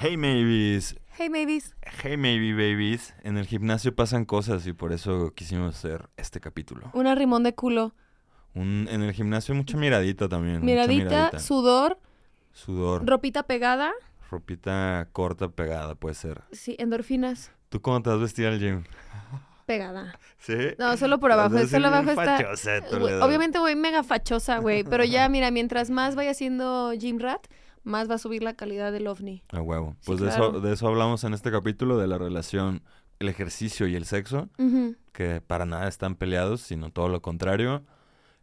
Hey maybes, Hey, babies. hey maybe babies. En el gimnasio pasan cosas y por eso quisimos hacer este capítulo. Una rimón de culo. Un, en el gimnasio mucha miradita también. mucha Miradita, sudor, sudor, ropita pegada. ropita corta pegada puede ser. Sí, endorfinas. ¿Tú cómo te vas vestido al gym? Pegada. ¿Sí? No, solo por abajo. Solo abajo está. fachosa. Obviamente voy mega fachosa, güey. Pero ya, mira, mientras más vaya haciendo gym rat, más va a subir la calidad del ovni. A huevo. Sí, Pues de, claro. eso, de eso hablamos en este capítulo, de la relación, el ejercicio y el sexo, que para nada están peleados, sino todo lo contrario.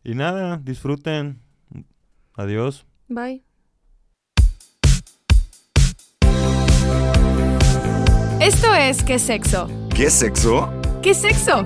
Y nada, disfruten. Adiós. Bye. Esto es ¿Qué sexo? ¿Qué sexo? ¿Qué sexo?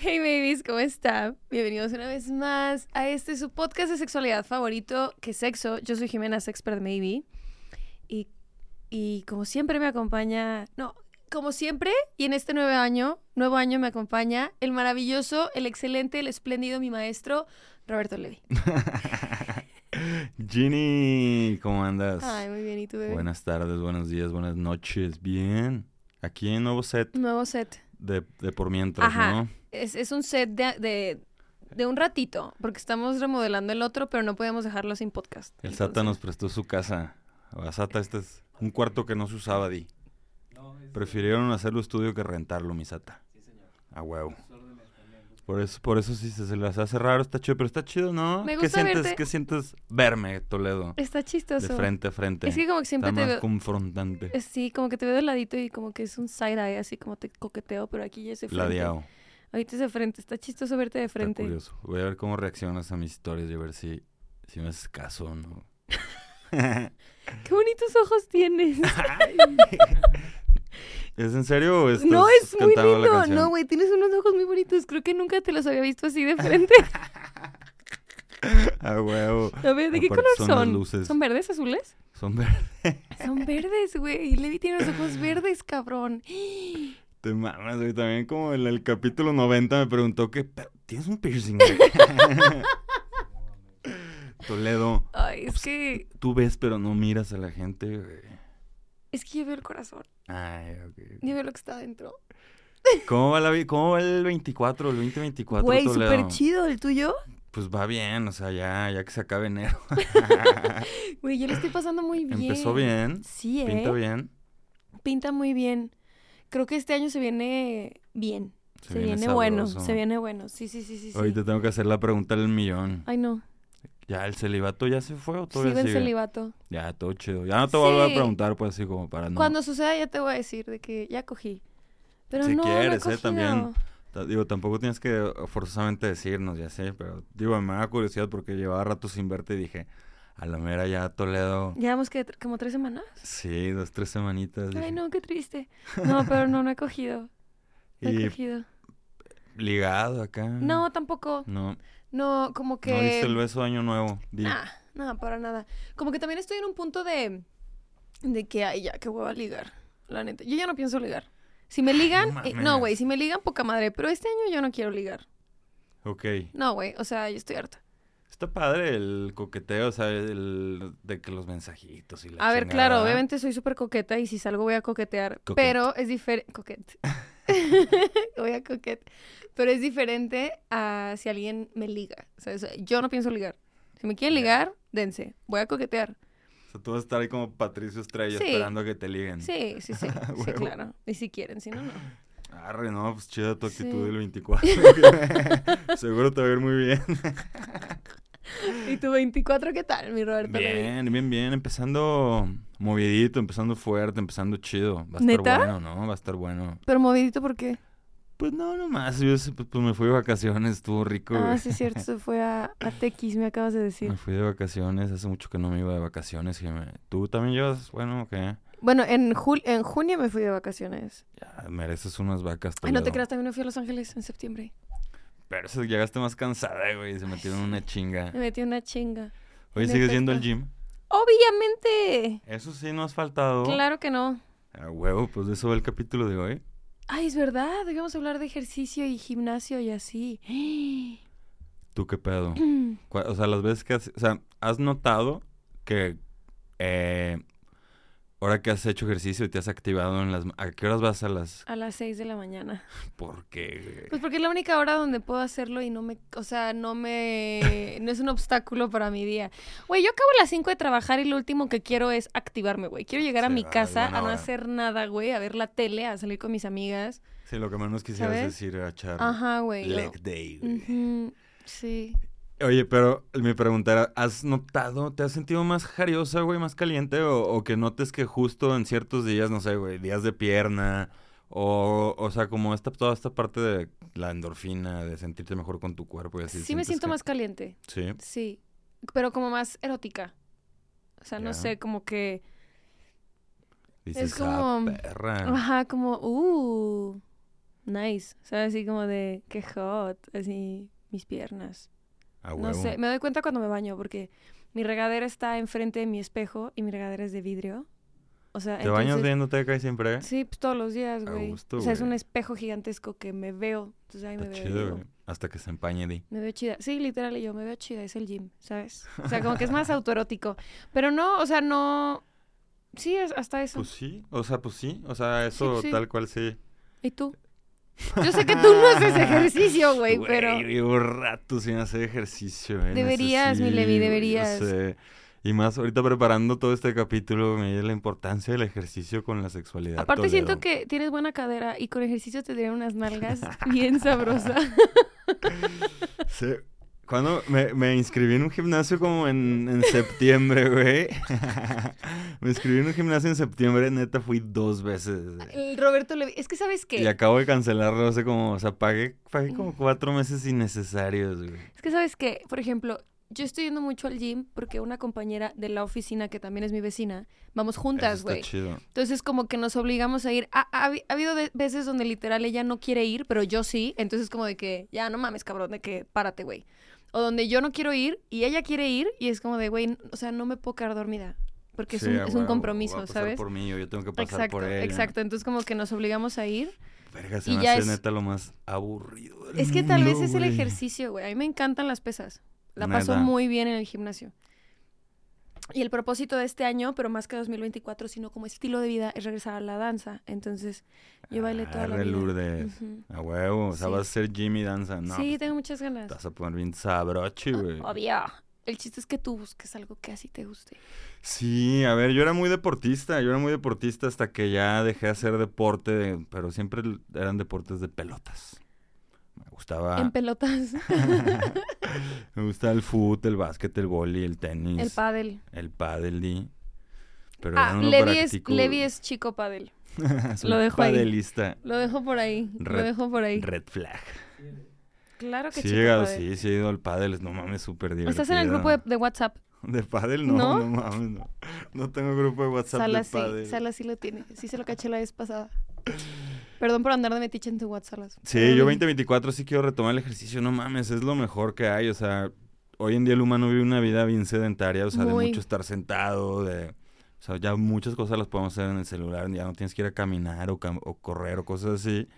Hey babies, ¿cómo están? Bienvenidos una vez más a este su podcast de sexualidad favorito, ¿Qué sexo? Yo soy Jimena Sexpert Maybe. Y, y como siempre me acompaña, no, como siempre, y en este nuevo año, nuevo año me acompaña el maravilloso, el excelente, el espléndido, mi maestro, Roberto Levi. Ginny, ¿cómo andas? Ay, muy bien, ¿y tú, bebé? Buenas tardes, buenos días, buenas noches. Bien. Aquí en nuevo set Nuevo set. de, de por mientras, Ajá. ¿no? Es, es un set de, de, de un ratito, porque estamos remodelando el otro, pero no podemos dejarlo sin podcast. El Sata nos Entonces- prestó su casa. A Sata, este es un cuarto que no se usaba, Di. Prefirieron hacerlo estudio que rentarlo, mi Sata. A huevo. Por eso, por eso sí se, se las hace raro, está chido, pero está chido, ¿no? Me ¿Qué gusta sientes, verte. ¿Qué sientes verme, Toledo? Está De chistoso. frente a frente. Es que como que siempre está te más veo... confrontante. Sí, como que te veo de ladito y como que es un side eye, así como te coqueteo, pero aquí ya de frente. Ladeado. Ahorita es de frente, está chistoso verte de Está frente. curioso. Voy a ver cómo reaccionas a mis historias y a ver si, si me haces caso o no. Qué bonitos ojos tienes. ¿Es en serio o estás no, es muy lindo. No, güey, tienes unos ojos muy bonitos. Creo que nunca te los había visto así de frente. A huevo. A ver, ¿de qué color son son? luces. ¿Son verdes, azules? Son verdes. Son verdes, güey. Levi tiene los ojos verdes, cabrón. Te mamas, güey. También como en el capítulo 90 me preguntó que "Pero, tienes un piercing. güey?" Toledo, Ay, es Pues, que... tú ves pero no miras a la gente, güey. Es que yo veo el corazón. Ay, ok. Yo veo lo que está adentro. ¿Cómo va, la, ¿Cómo va el 24, el 2024, Güey, súper chido. ¿El tuyo? Pues va bien, o sea, ya, ya que se acabe enero. Güey, yo lo estoy pasando muy bien. Empezó bien, Sí, ¿eh? pinta bien. Pinta muy bien. Creo que este año se viene bien. Se Se, viene viene, bueno, se viene bueno. Sí, sí, sí, sí. sí. Ahorita tengo que hacer la pregunta del millón. Ay, no. ¿Ya el celibato ya se fue o todavía sigue? celibato. Ya, todo chido. Ya no te voy a volver a preguntar, pues así como para no. Cuando suceda ya te voy a decir de que ya cogí. Pero Si no, no he quieres, ¿eh? También. Digo, tampoco tienes que forzosamente decirnos, ya sé, pero digo, me da curiosidad porque llevaba rato sin verte y dije, a la mera ya Toledo. Llevamos que como tres semanas. Sí, dos, tres semanitas. Ay, dije. no, qué triste. No, pero no, no he cogido. No he cogido. ligado acá. No, tampoco. No, No, como que. no diste el beso de año nuevo. Nah, no, para nada. Como que también estoy en un punto de. De que, ay, ya, que hueva ligar. La neta. Yo ya no pienso ligar. Si me ligan. no eh, no, güey, si me ligan, poca madre. Pero este año yo no quiero ligar. Ok. No, güey, o sea, yo estoy harta. Está padre el coqueteo, o sea, el de que los mensajitos y la A ver, chingada. claro, obviamente soy súper coqueta y si salgo voy a coquetear. Coquet. Pero es diferente. Coquet. voy a coquet. Pero es diferente a si alguien me liga. O sea, yo no pienso ligar. Si me quieren ligar, dense. Voy a coquetear. O sea, tú vas a estar ahí como Patricio Estrella Sí. esperando a que te liguen. Sí, sí, sí. sí, claro. Y si quieren, si no, no. Arre, no, pues chida tu actitud Sí. del 24. Seguro te va a ir muy bien. ¿Y tu 24 qué tal, mi Roberto? Bien, bien, bien. Empezando movidito, empezando fuerte, empezando chido. Va a estar bueno, ¿no? Va a estar bueno. Pero movidito, ¿por qué? Pues no, nomás. Yo pues, pues, me fui de vacaciones, estuvo rico. Ah, güey. sí, es cierto. Se fue a, a Tequis, me acabas de decir. Me fui de vacaciones, hace mucho que no me iba de vacaciones. Y me... ¿Tú también llevas, bueno, qué? Bueno, en, jul- en junio me fui de vacaciones. Ya, mereces unas vacas. Ay, no te creas, también me fui a Los Ángeles en septiembre. Pero eso llegaste más cansada, güey. Se metieron en una chinga. Me metí una chinga. Oye, ¿sigues yendo al gym? Obviamente. Eso sí, no has faltado. Claro que no. A huevo, pues de eso va el capítulo de hoy. Ay, es verdad. Debemos hablar de ejercicio y gimnasio y así. ¿Tú qué pedo? O sea, las veces que has... O sea, ¿has notado que... Eh, ahora que has hecho ejercicio y te has activado en las... ¿A qué horas vas a las...? A las 6 de la mañana. ¿Por qué? Pues porque es la única hora donde puedo hacerlo y no me, o sea, no me, no es un obstáculo para mi día. Güey, yo acabo a las 5 de trabajar y lo último que quiero es activarme, güey. Quiero llegar a Sí, mi casa a no hora. hacer nada, güey, a ver la tele, a salir con mis amigas. Sí, lo que menos quisieras ¿Sabes? decir era echar Ajá, güey. yo- leg day, güey. Sí. Oye, pero mi pregunta era, ¿has notado, te has sentido más jariosa, güey, más caliente? O, o que notes que justo en ciertos días, no sé, güey, días de pierna, o, o sea, como esta, toda esta parte de la endorfina, de sentirte mejor con tu cuerpo y así. Sí me ¿sientes siento que- más caliente. Sí. Sí. Pero como más erótica. O sea, no sé, como que... Dices, como- "Ah, perra. Ajá, como, uh, nice. ¿Sabes? Así como de, qué hot. Así, mis piernas. No sé, me doy cuenta cuando me baño porque mi regadera está enfrente de mi espejo y mi regadera es de vidrio. O sea, ¿Te bañas entonces- viéndote acá siempre? Sí, pues todos los días, güey. gusto, O sea, es un espejo gigantesco que me veo. Entonces ahí me Está veo. y chido, digo, güey. Hasta que se empañe, Di. Me veo chida. Sí, literal, y yo me veo chida, es el gym, ¿sabes? O sea, como que es más autoerótico. Pero no, o sea, no. Sí, es hasta eso. Pues sí, o sea, pues sí. O sea, eso sí. tal cual sí. ¿Y tú? Yo sé que tú no haces ejercicio, güey, pero. Llevo rato sin hacer ejercicio, eh. Deberías, mi Levi, deberías. sé. Y más ahorita preparando todo este capítulo, me dio la importancia del ejercicio con la sexualidad. Aparte, siento que tienes buena cadera y con ejercicio te darían unas nalgas bien sabrosas. Sí. Cuando me, me inscribí en un gimnasio como en, en septiembre, güey. me inscribí en un gimnasio en septiembre, neta, fui dos veces. güey. El Roberto le. Es que, ¿sabes qué? Y acabo de cancelarlo hace como, o sea, pagué, pagué como cuatro meses innecesarios, güey. Es que, ¿sabes qué? Por ejemplo, yo estoy yendo mucho al gym porque una compañera de la oficina, que también es mi vecina, vamos juntas, está güey. chido. Entonces, como que nos obligamos a ir. Ha, ha ha habido ve- veces donde literal ella no quiere ir, pero yo sí. Entonces, como de que, ya no mames, cabrón, de que párate, güey. O donde yo no quiero ir y ella quiere ir y es como de, güey, o sea, no me puedo quedar dormida. Porque es un, a es un compromiso, a pasar ¿sabes? por mí o yo tengo que pasar Exacto, por ella. exacto. Entonces, como que nos obligamos a ir. Verga, se Y me ya hace es- neta lo más aburrido del Es que tal vez es el ejercicio, güey. A mí me encantan las pesas. La paso Neta. muy bien en el gimnasio. Y el propósito de este año, pero más que 2024, sino como estilo de vida, es regresar a la danza. Entonces, yo bailé toda la vida. Lourdes. Ujú. A huevo, o sea, Sí. vas a ser Jimmy danza. No, sí, pues, tengo muchas te ganas. vas a poner bien sabroche, güey. Obvio. El chiste es que tú busques algo que así te guste. Sí, a ver, yo era muy deportista, yo era muy deportista hasta que ya dejé de hacer deporte, de- pero siempre eran deportes de pelotas. Gustaba, En pelotas. me gustaba el fútbol, el básquet, el vóley, el tenis, el pádel. el pádel, di. Pero Ah, Levi es. Levi es chico pádel. Lo dejo ahí. padelista. Lo dejo por ahí. Lo dejo por ahí. Red flag. Claro que Sí llegado, sí, sí he ido al pádel, no mames, súper divertido. ¿Estás en el grupo de, de WhatsApp? ¿De pádel? No, ¿No? no, mames, no. No tengo grupo de WhatsApp Sala de sí. Sala sí lo tiene. Sí se lo caché la vez pasada. Perdón por andar de metiche en tu WhatsApp. Sí, yo bien. 2024 sí quiero retomar el ejercicio, no mames, es lo mejor que hay, o sea, hoy en día el humano vive una vida bien sedentaria, o sea, Muy. de mucho estar sentado, de, o sea, ya muchas cosas las podemos hacer en el celular, ya no tienes que ir a caminar o, cam- o correr o cosas así.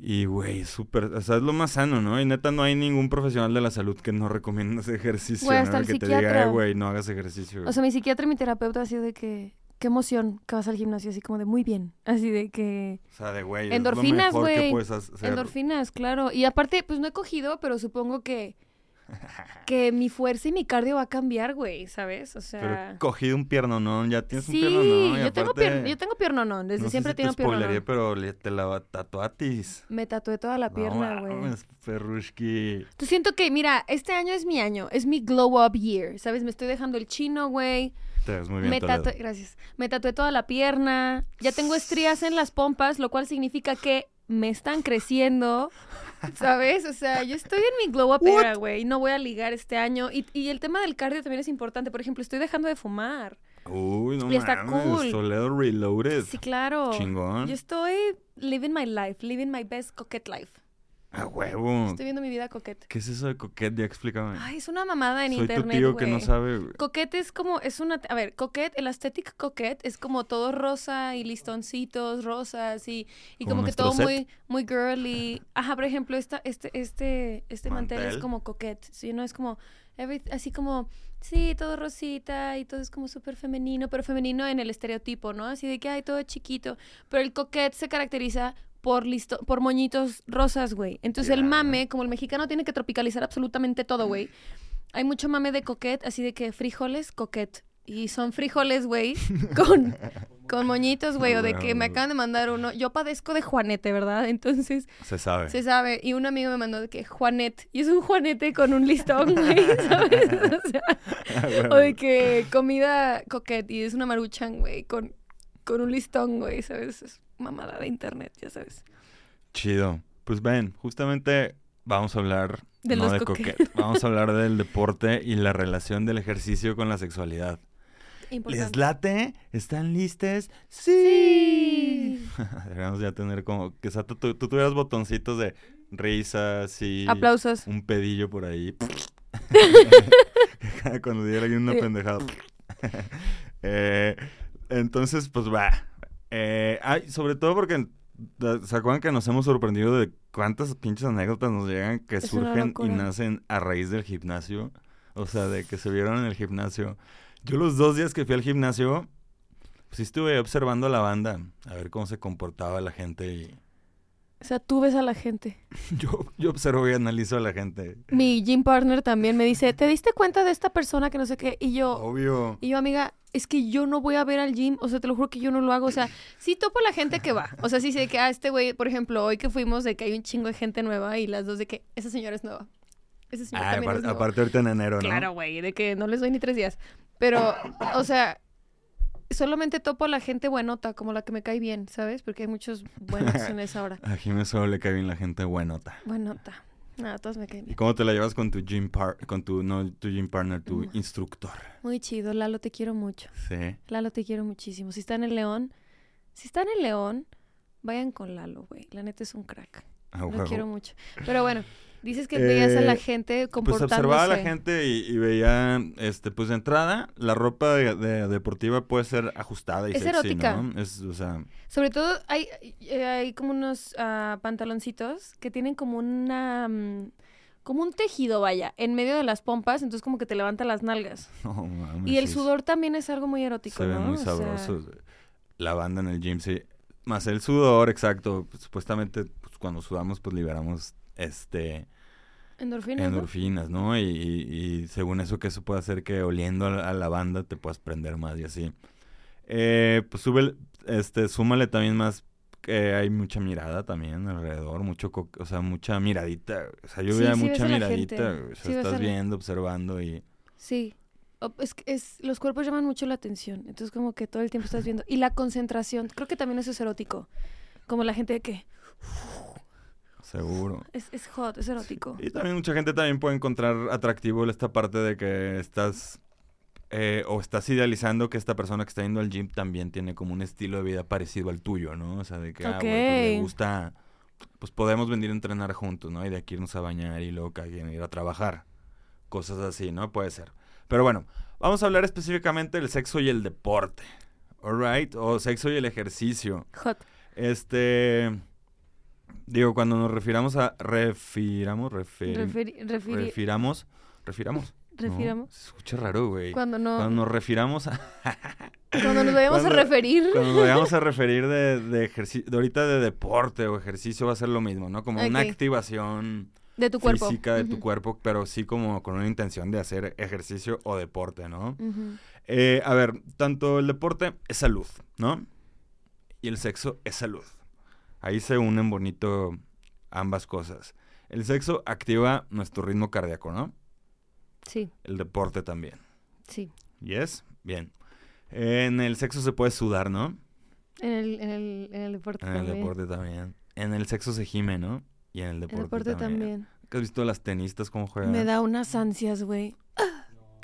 Y, güey, súper, o sea, es lo más sano, ¿no? Y neta, no hay ningún profesional de la salud que no recomiende ese ejercicio, Güey, ¿no? el que te diga, psiquiatra. "Eh, güey, no hagas ejercicio. O sea, mi psiquiatra y mi terapeuta ha sido de que... Qué emoción que vas al gimnasio, así como de muy bien. Así de que... O sea, de güey, Endorfinas, güey. Endorfinas, claro. Y aparte, pues no he cogido, pero supongo que... Que mi fuerza y mi cardio va a cambiar, güey, ¿sabes? O sea... Pero cogí un piernonón, ya tienes sí, un piernonón. y yo, tengo pier- yo tengo piernonón. Desde no siempre si tengo te spoileré, piernonón. pero le- te la tatuatis. Me tatué toda la pierna, no, güey. mames, perrushki. Tú siento que, mira, este año es mi año, es mi glow up year, ¿sabes? Me estoy dejando el chino, güey. Te ves muy bien, Me tatué, gracias. Me tatué toda la pierna. Ya tengo estrías en las pompas, lo cual significa que me están creciendo, ¿sabes? O sea, yo estoy en mi glow up era, güey. y No voy a ligar este año. Y, y el tema del cardio también es importante. Por ejemplo, estoy dejando de fumar. Uy, no Y está mames, cool. Toledo Reloaded. Sí, claro. Chingón. Yo estoy living my life, living my best coquette life. A huevo. Estoy viendo mi vida coquette. ¿Qué es eso de coquette? Ya explícame. Ay, es una mamada en Soy internet, tu tío que no sabe. güey. Coquette es como, es una, a ver, coquette, el aesthetic coquette es como todo rosa y listoncitos rosas y, y Como como que todo set. muy, muy girly. Ajá, por ejemplo, esta, este, este, este mantel, es como coquette, ¿sí? No es como, every- así como, sí, todo rosita y todo es como súper femenino, pero femenino en el estereotipo, ¿no? Así de que hay todo chiquito. Pero el coquette se caracteriza por listo, por moñitos rosas, güey. Entonces el mame, como el mexicano tiene que tropicalizar absolutamente todo, güey. Hay mucho mame de coquette, así de que frijoles, coquette. Y son frijoles, güey, con, con moñitos, güey, o de que me acaban de mandar uno. Yo padezco de Juanete, ¿verdad? Entonces, Se sabe. se sabe. Y un amigo me mandó de que Juanet. Y es un Juanete con un listón, güey, ¿sabes? O sea, o de que comida coquette y es una maruchan, güey, con, con un listón, güey, ¿sabes? Mamada de internet, ya sabes. Chido. Pues ven, justamente vamos a hablar De no los de coquet. Vamos a hablar del deporte y la relación del ejercicio con la sexualidad. ¿Les Importante. late? ¿Están listes? Sí. Deberíamos ya tener como que tú, tú tuvieras botoncitos de risas y Aplausos. un pedillo por ahí. Cuando diera alguien una Sí. pendejada. Eh, entonces, pues va. Eh, ay, sobre todo porque ¿se acuerdan que nos hemos sorprendido de cuántas pinches anécdotas nos llegan que Es surgen y nacen a raíz del gimnasio? O sea, de que se vieron en el gimnasio. Yo los dos días que fui al gimnasio, pues sí estuve observando a la banda, a ver cómo se comportaba la gente y O sea, tú ves a la gente. yo, yo observo y analizo a la gente. Mi gym partner también me dice, ¿te diste cuenta de esta persona que no sé qué? Y yo, Obvio. y yo, amiga, es que yo no voy a ver al gym, o sea, te lo juro que yo no lo hago, o sea, sí topo la gente que va, o sea, sí sé que, ah, este güey, por ejemplo, hoy que fuimos, de que hay un chingo de gente nueva y las dos de que esa señora es nueva. Esa señora Ah, también es nueva. aparte ahorita en enero, ¿no? Claro, güey, de que no les doy ni tres días. Pero, o sea, solamente topo a la gente buenota, como la que me cae bien, ¿sabes? Porque hay muchos buenos en esa hora. A Jiménez solo le cae bien la gente buenota. Buenota. Nada, todos me caen ¿Y bien. cómo te la llevas con tu gym par con tu no tu gym partner, tu Mm. instructor? Muy chido, Lalo, te quiero mucho. Sí. Lalo, te quiero muchísimo. Si están en León, si están en León, vayan con Lalo, güey. La neta es un crack. A Lo quiero mucho. Pero bueno, dices que veías a la Eh, gente Pues comportándose. observaba a la gente y, y veía, este, pues de entrada, la ropa de, de- deportiva puede ser ajustada y Es sexy, erótica. ¿no? Es, o sea, Sobre todo hay, eh, hay como unos ah, pantaloncitos que tienen como una... mm, como un tejido, vaya, en medio de las pompas, entonces como que te levanta las nalgas. mames, Y el sudor también es algo muy erótico, se ve ¿no? muy O sea, sabroso. La banda en el gym, sí. Más el sudor, exacto. Pues, supuestamente, pues, cuando sudamos, pues liberamos, este... endorfinas, ¿no? endorfinas, ¿no? Y, y- y según eso que eso puede hacer que oliendo a la, banda te puedas prender más y así. Eh, pues sube, este, súmale también más que hay mucha mirada también alrededor, mucho, co- o sea, mucha miradita. O sea, yo Sí, veía sí mucha miradita, o sea, Sí estás viendo, observando y... Sí. Es, es, los cuerpos llaman mucho la atención. Entonces, como que todo el tiempo estás viendo. Y la concentración. Creo que también eso es erótico. Como la gente de que Seguro. es, es hot, es erótico. Y también mucha gente también puede encontrar atractivo esta parte de que estás eh, o estás idealizando que esta persona que está yendo al gym también tiene como un estilo de vida parecido al tuyo, ¿no? O sea, de que ah, güey, pues, le gusta, pues podemos venir a entrenar juntos, ¿no? Y de aquí irnos a bañar y luego cada quien ir a trabajar. Cosas así, ¿no? Puede ser. Pero bueno, vamos a hablar específicamente del sexo y el deporte. Alright, o sexo y el ejercicio. Hot. Este. Digo, cuando nos refiramos a. Refiramos, referi- Referi- refiri- refiramos. Refiramos. No, refiramos. se escucha raro, güey. Cuando no. Cuando nos refiramos a. Cuando nos vayamos Cuando- a referir. Cuando nos vayamos a referir de, de ejercicio. De ahorita de deporte o ejercicio va a ser lo mismo, ¿no? Como una activación De tu cuerpo. física de tu cuerpo, pero sí como con una intención de hacer ejercicio o deporte, ¿no? Eh, a ver, tanto el deporte es salud, ¿no? Y el sexo es salud. Ahí se unen bonito ambas cosas. El sexo activa nuestro ritmo cardíaco, ¿no? Sí, El deporte también. sí. ¿Yes? Bien. En el sexo se puede sudar, ¿no? En el, en el, en el deporte En el también. deporte también. En el sexo se gime, ¿no? Y en el En el deporte, deporte también. también. ¿Has visto las tenistas cómo juegan? Me da unas ansias, güey.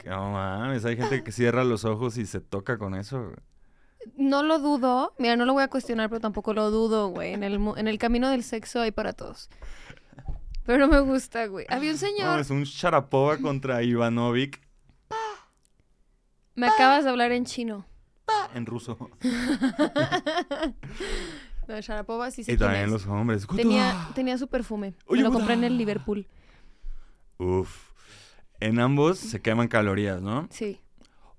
No mames, hay gente que cierra los ojos y se toca con eso. No lo dudo. Mira, no lo voy a cuestionar, pero tampoco lo dudo, güey. En el, en el camino del sexo hay para todos. Pero no me gusta, güey. Había un No, señor. es un Sharapova contra Ivanovic Me acabas de hablar en chino. en ruso. No, Sharapova sí sé y también los hombres. Tenía, tenía su perfume. Me lo compré en el Liverpool. Uf. En ambos se queman calorías, ¿no? Sí.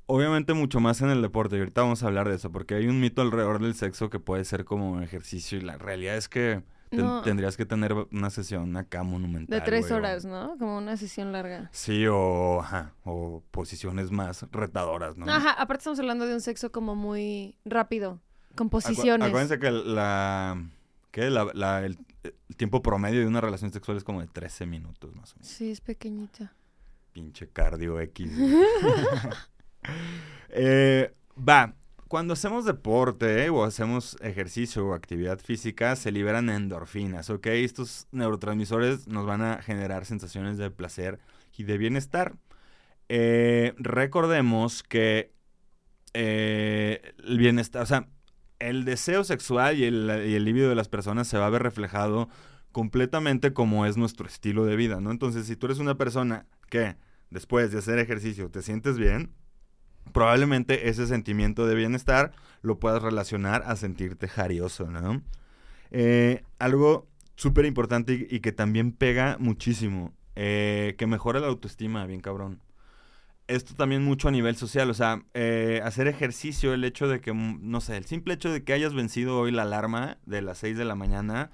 Obviamente mucho más en el deporte, y ahorita vamos a hablar de eso, porque hay un mito alrededor del sexo que puede ser como ejercicio, y la realidad es que ten- No. tendrías que tener una sesión acá monumental. De tres güey, o- horas, ¿no? Como una sesión larga. Sí, o, ajá, o posiciones más retadoras, ¿no? Ajá, aparte estamos hablando de un sexo como muy rápido, con Acu- posiciones. Acuérdense que la, ¿qué? La- la- el, el tiempo promedio de una relación sexual es como de 13 minutos más o menos. Sí, es pequeñita. Pinche cardio X. Eh, va, cuando hacemos deporte eh, o hacemos ejercicio o actividad física, se liberan endorfinas, ¿ok? Estos neurotransmisores nos van a generar sensaciones de placer y de bienestar. Eh, recordemos que eh, el bienestar, o sea, el deseo sexual y el, y el libido de las personas se va a ver reflejado completamente como es nuestro estilo de vida, ¿no? Entonces, si tú eres una persona que después de hacer ejercicio te sientes bien, probablemente ese sentimiento de bienestar lo puedas relacionar a sentirte jarioso, ¿no? Eh, algo súper importante y, y que también pega muchísimo, eh, que mejora la autoestima, bien cabrón. Esto también mucho a nivel social, o sea, eh, hacer ejercicio, el hecho de que, mm, no sé, el simple hecho de que hayas vencido hoy la alarma de las 6 de la mañana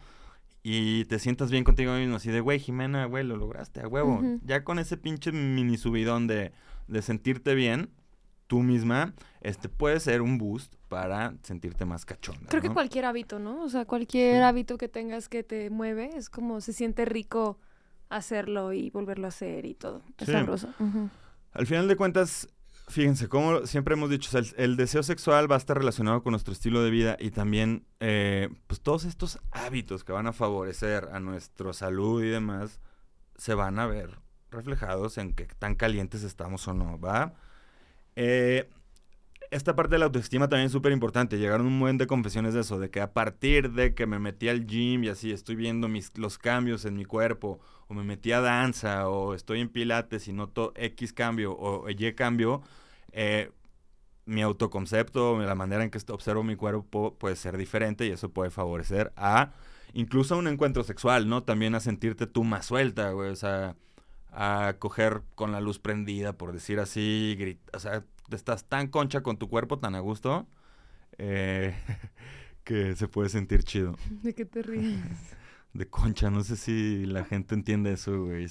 y te sientas bien contigo mismo, así de, güey, Jimena, güey, lo lograste, a huevo. Ya con ese pinche mini subidón de, de sentirte bien, tú misma, este puede ser un boost para sentirte más cachonda. Creo que cualquier hábito, ¿no? O sea, cualquier Sí. hábito que tengas que te mueve, es como se siente rico hacerlo y volverlo a hacer y todo. Es Sí. sabroso. Al final de cuentas, fíjense, como siempre hemos dicho, o sea, el, el deseo sexual va a estar relacionado con nuestro estilo de vida y también, eh, pues todos estos hábitos que van a favorecer a nuestra salud y demás, se van a ver reflejados en que tan calientes estamos o no, ¿va? Eh, esta parte de la autoestima también es súper importante. Llegaron un buen de confesiones de eso, de que a partir de que me metí al gym y así estoy viendo mis, los cambios en mi cuerpo, o me metí a danza, o estoy en pilates y noto X cambio o Y cambio, eh, mi autoconcepto, la manera en que observo mi cuerpo puede ser diferente y eso puede favorecer a incluso a un encuentro sexual, ¿no? También a sentirte tú más suelta, güey, o sea, a coger con la luz prendida, por decir así, grit- o sea, estás tan concha con tu cuerpo, tan a gusto, eh, que se puede sentir chido. ¿De qué te ríes? De concha, no sé si la gente entiende eso, güey.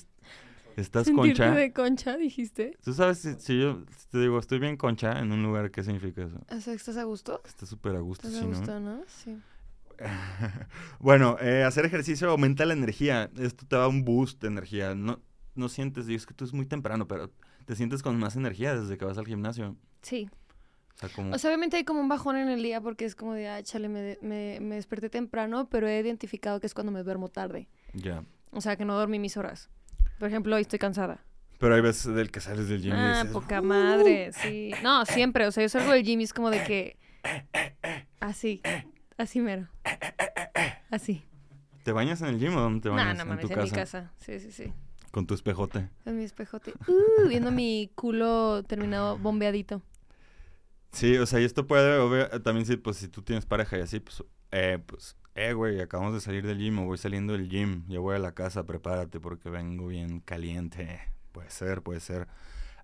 ¿Estás Sentirte concha? de concha, dijiste. ¿Tú sabes si, si yo te digo estoy bien concha en un lugar, qué significa eso? O sea, ¿estás a gusto? Está súper a gusto, ¿Estás sí, a ¿no? gusto, no? Sí. bueno, eh, hacer ejercicio aumenta la energía. Esto te da un boost de energía. No, no sientes, digo, es que tú es muy temprano, pero te sientes con más energía desde que vas al gimnasio. Sí. O sea, como... O sea, obviamente hay como un bajón en el día porque es como de, ah, chale, me, de- me, me desperté temprano, pero he identificado que es cuando me duermo tarde. ya. O sea, que no dormí mis horas. Por ejemplo, hoy estoy cansada. Pero hay veces del que sales del gym y Ah, dices, poca madre, sí. No, siempre. O sea, yo salgo del gym y es como de que... Así. Así mero. Así. ¿te bañas en el gym o dónde te No, bañas? no en mames, tu en mi casa. Sí, sí, sí. Con tu espejote. En mi espejote. Uh, viendo mi culo terminado bombeadito. Sí, o sea, y esto puede, obvio, también si, pues, si tú tienes pareja y así, pues, eh, pues, eh, güey, acabamos de salir del gym o voy saliendo del gym, ya voy a la casa, prepárate porque vengo bien caliente. Puede ser, puede ser.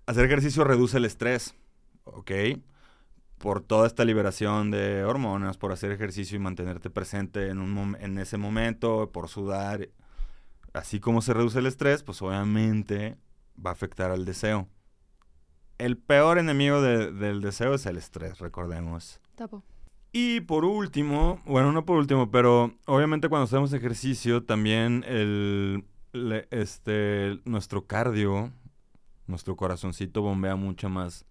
Hacer ejercicio reduce el estrés, ¿ok? Por toda esta liberación de hormonas, por hacer ejercicio y mantenerte presente en, un mom- en ese momento, por sudar. Así como se reduce el estrés, pues obviamente va a afectar al deseo. El peor enemigo de- del deseo es el estrés, recordemos. Tapo. Y por último, bueno, no por último, pero obviamente cuando hacemos ejercicio también el, le- este, nuestro cardio, nuestro corazoncito bombea mucha más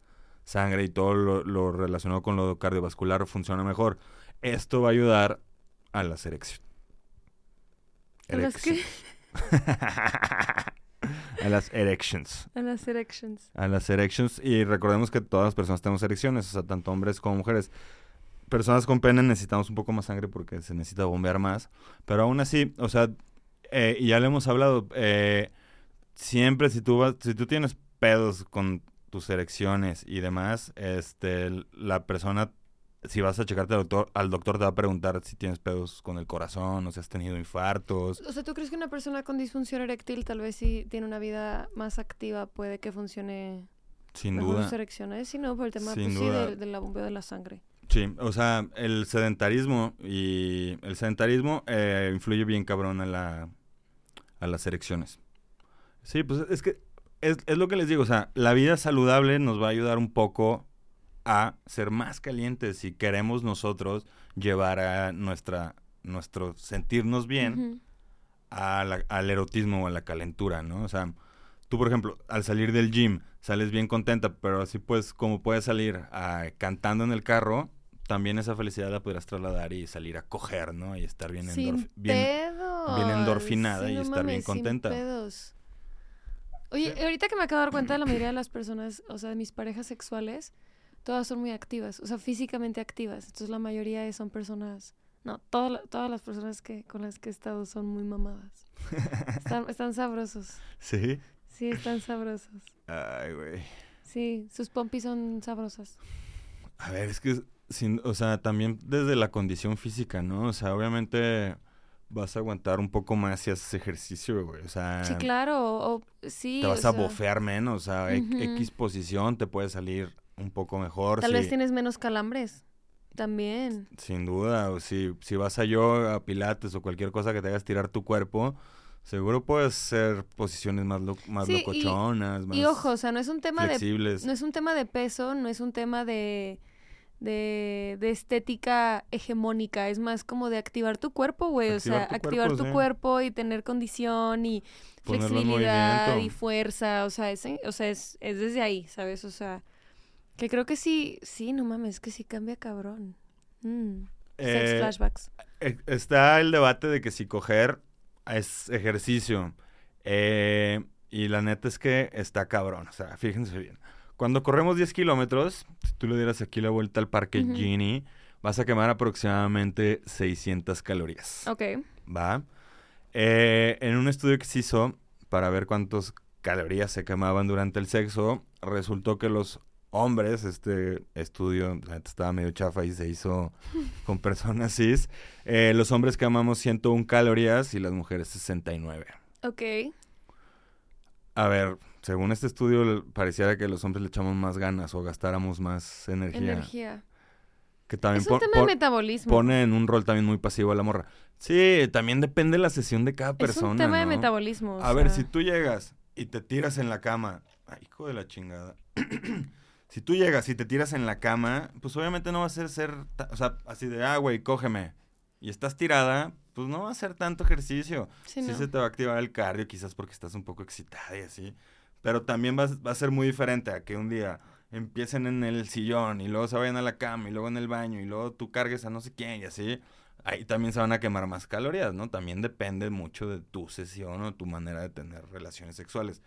sangre y todo lo, lo relacionado con lo cardiovascular funciona mejor. Esto va a ayudar a las erecciones. a las erections. A las erections. A las erections. Y recordemos que todas las personas tenemos erecciones, o sea, tanto hombres como mujeres. Personas con pene necesitamos un poco más sangre porque se necesita bombear más. Pero aún así, o sea, eh, y ya le hemos hablado, eh, siempre si tú vas, si tú tienes pedos con tus erecciones y demás, este, la persona si vas a checarte al doctor, al doctor te va a preguntar si tienes pedos con el corazón o si has tenido infartos. O sea, ¿tú crees que una persona con disfunción eréctil tal vez si tiene una vida más activa puede que funcione Sin mejor duda. sus erecciones? Sí, no, por el tema pues, sí, duda. del, del bombeo de la sangre. Sí, o sea, el sedentarismo y el sedentarismo eh, influye bien cabrón a la a las erecciones. Sí, pues es que es, es lo que les digo, o sea, la vida saludable nos va a ayudar un poco a ser más calientes si queremos nosotros llevar a nuestra nuestro sentirnos bien Ujú. a la- al erotismo o a la calentura, ¿no? O sea, tú, por ejemplo, al salir del gym, sales bien contenta, pero así pues, como puedes salir ah, cantando en el carro, también esa felicidad la podrás trasladar y salir a coger, ¿no? Y estar bien, Sin bien endorfinada Sí, y no estar bien sin contenta. pedos. Oye, ahorita que me acabo de dar cuenta, la mayoría de las personas, o sea, de mis parejas sexuales, todas son muy activas, o sea, físicamente activas. Entonces la mayoría son personas, no, todas la- todas las personas que con las que he estado son muy mamadas. Están, están sabrosos. Sí. Sí, están sabrosos. Ay, güey. Sí, sus pompis son sabrosas. A ver, es que, sin, o sea, también desde la condición física, ¿no? O sea, obviamente vas a aguantar un poco más si haces ejercicio, güey. O sea, Sí, claro, o, o- sí. te o vas a sea, bofear menos, o sea, Ujú. X posición te puede salir un poco mejor. Tal si- vez tienes menos calambres. También. Sin duda, o si, si vas a yoga, a pilates o cualquier cosa que te hagas tirar tu cuerpo, seguro puedes hacer posiciones más, lo- más Sí, y- locochonas, más Y ojo, o sea, no es un tema de. No es un tema de peso, no es un tema de, de, de estética hegemónica, es más como de activar tu cuerpo, güey. O sea, Activar tu activar cuerpo, tu sí. cuerpo y tener condición y Ponerlo flexibilidad y fuerza. O sea, es, o sea es, es desde ahí, ¿sabes? O sea, que creo que sí, sí, no mames, que sí cambia cabrón. Mm. Sex Eh, flashbacks. eh, está el debate de que si coger es ejercicio. eh, y la neta es que está cabrón. O sea, fíjense bien. Cuando corremos 10 kilómetros, si tú le dieras aquí la vuelta al parque Ujú. Genie, vas a quemar aproximadamente 600 calorías. Ok. ¿Va? Eh, en un estudio que se hizo para ver cuántas calorías se quemaban durante el sexo, resultó que los hombres, este estudio estaba medio chafa y se hizo con personas cis, eh, los hombres quemamos 101 calorías y las mujeres 69. Ok. A ver, según este estudio pareciera que los hombres le echamos más ganas o gastáramos más energía. Energía. Que también Es un tema de metabolismo. pone en un rol también muy pasivo a la morra. Sí, también depende de la sesión de cada persona. es un tema de metabolismo. A ver, si tú llegas y te tiras en la cama. Ay, hijo de la chingada. si tú llegas y te tiras en la cama, pues obviamente no va a ser ser. O sea, así de, ah, güey, cógeme. Y estás tirada, pues no va a ser tanto ejercicio. Sí, Sí, no. se te va a activar el cardio, quizás porque estás un poco excitada y así. Pero también va, va a ser muy diferente a que un día empiecen en el sillón y luego se vayan a la cama y luego en el baño y luego tú cargues a no sé quién y así. Ahí también se van a quemar más calorías, ¿no? También depende mucho de tu sesión o tu manera de tener relaciones sexuales.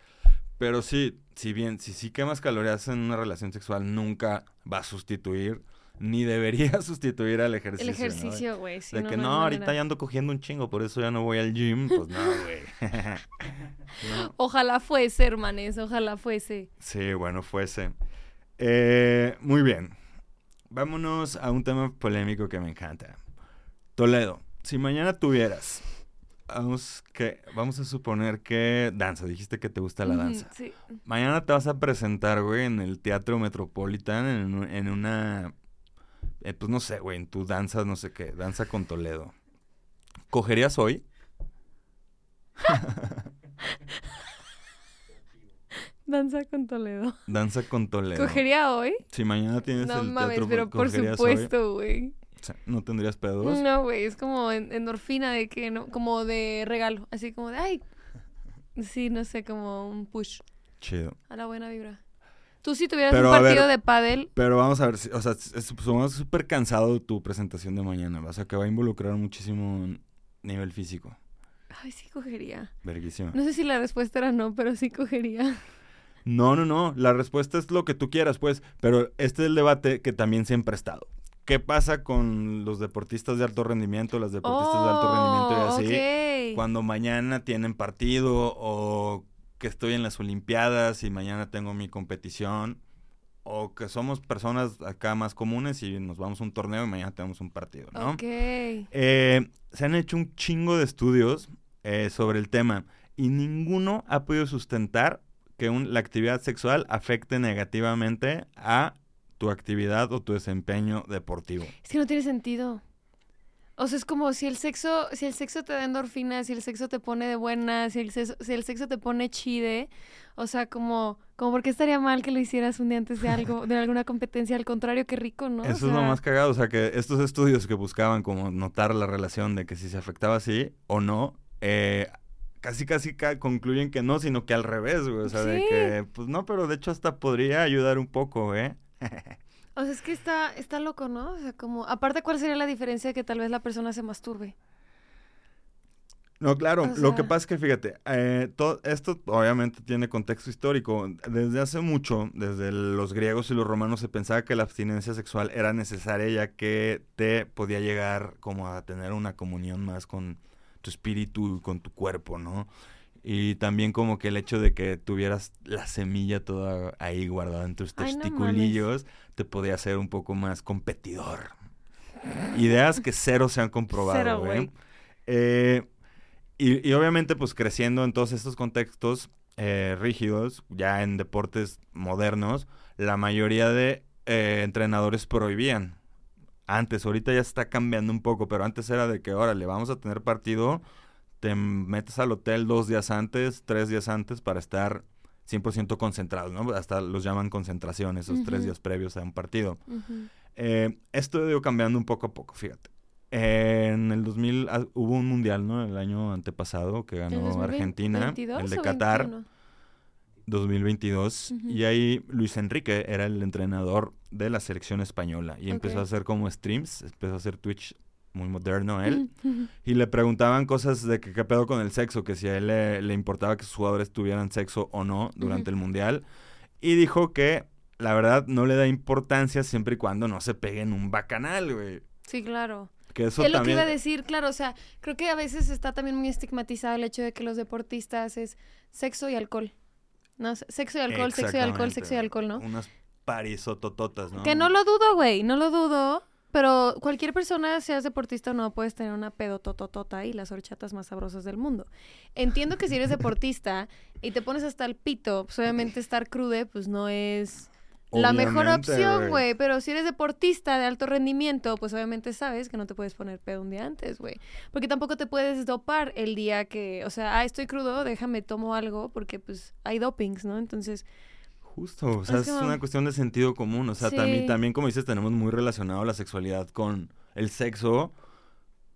Pero sí, si bien, si sí quemas calorías en una relación sexual, nunca va a sustituir, ni debería sustituir al ejercicio. El ¿no? Ejercicio, güey. sí, de no, que no no, ahorita ya ando cogiendo un chingo, por eso ya no voy al gym. Pues no, güey. No. Ojalá fuese, hermanes, ojalá fuese. Sí, bueno, fuese. Eh, muy bien. Vámonos a un tema polémico que me encanta. Toledo, si mañana tuvieras, vamos, que, vamos a suponer que danza, dijiste que te gusta la danza. Sí. Mañana te vas a presentar, güey, en el Teatro Metropolitan, en, en una, eh, pues no sé, güey, en tu danza, no sé qué, danza con Toledo. ¿Cogerías hoy? Danza con Toledo. Danza con Toledo. ¿Cogería hoy? Si mañana tienes No el mames, teatro, pero por supuesto, güey. O sea, ¿No tendrías pedos? No, güey, es como en- endorfina de que no, como de regalo, así como de ay. Sí, no sé, como un push Chido. a la buena vibra. Tú si tuvieras Pero, un ver- partido de pádel, Pero vamos a ver, si- o sea, es- supongamos súper cansado tu presentación de mañana, o sea, que va a involucrar muchísimo nivel físico. Ay, sí cogería. Verguísima. No sé si la respuesta era no, pero sí cogería. No, no, no. La respuesta es lo que tú quieras, pues. Pero este es el debate que también siempre ha estado. ¿Qué pasa con los deportistas de alto rendimiento, las deportistas de alto rendimiento y así? Oh, ok. Cuando mañana tienen partido o que estoy en las Olimpiadas y mañana tengo mi competición. O que somos personas acá más comunes y nos vamos a un torneo y mañana tenemos un partido, ¿no? Ok. Eh, se han hecho un chingo de estudios eh, sobre el tema y ninguno ha podido sustentar que un- la actividad sexual afecte negativamente a tu actividad o tu desempeño deportivo. Es que no tiene sentido. O sea, es como si el sexo, si el sexo te da endorfinas, si el sexo te pone de buenas, si el sexo, si el sexo te pone chide, o sea, como, como por qué estaría mal que lo hicieras un día antes de algo, de alguna competencia, al contrario, qué rico, ¿no? O Eso es lo más cagado, o sea que estos estudios que buscaban como notar la relación de que si se afectaba así o no, eh, casi casi ca- concluyen que no, sino que al revés, güey, o sea, de que pues no, pero de hecho hasta podría ayudar un poco, ¿eh? O sea, es que está, está loco, ¿no? O sea, como, aparte, ¿cuál sería la diferencia de que tal vez la persona se masturbe? No, claro, O lo que pasa es que fíjate, eh, todo esto obviamente tiene contexto histórico. Desde hace mucho, desde los griegos y los romanos, se pensaba que la abstinencia sexual era necesaria ya que te podía llegar como a tener una comunión más con tu espíritu y con tu cuerpo, ¿no? Y también como que el hecho de que tuvieras la semilla toda ahí guardada en tus Ay, no testiculillos te podía hacer un poco más competidor. Ideas que cero se han comprobado, Cero. Eh, y, y obviamente, pues creciendo en todos estos contextos eh, rígidos, ya en deportes modernos, la mayoría de eh, entrenadores prohibían. Antes, ahorita ya está cambiando un poco, pero antes era de que, órale, vamos a tener partido, te metes al hotel dos días antes, tres días antes para estar 100% concentrados, ¿no? Hasta los llaman concentración, esos tres días previos a un partido. Eh, esto ha ido cambiando un poco a poco, fíjate. Eh, en el 2000 ah, hubo un mundial, ¿no? El año antepasado que ¿El ganó 2020 Argentina, 22 el de Qatar 21? 2022. Ujú. Y ahí Luis Enrique era el entrenador de la selección española y empezó a hacer como streams, empezó a hacer Twitch muy moderno él. Y le preguntaban cosas de que qué pedo con el sexo, que si a él le, le importaba que sus jugadores tuvieran sexo o no durante el mundial. Y dijo que la verdad no le da importancia siempre y cuando no se peguen un bacanal, güey. Sí, claro. Que eso es lo que iba a decir, claro, o sea, creo que a veces está también muy estigmatizado el hecho de que los deportistas es sexo y alcohol. ¿No? Sexo y alcohol, sexo y alcohol, sexo y alcohol, ¿no? Unas parisotototas, ¿no? Que no lo dudo, güey, no lo dudo. Pero cualquier persona, seas deportista o no, puedes tener una pedotototota y las horchatas más sabrosas del mundo. Entiendo que si eres deportista y te pones hasta el pito, pues obviamente estar crude, pues no es la mejor opción, güey. Pero si eres deportista de alto rendimiento, pues obviamente sabes que no te puedes poner pedo un día antes, güey. Porque tampoco te puedes dopar el día que, o sea, ah, estoy crudo, déjame tomo algo, porque pues hay dopings, ¿no? Entonces, Justo, o sea, Es es, como- una cuestión de sentido común. O sea, también, Sí. también, como dices, tenemos muy relacionado la sexualidad con el sexo.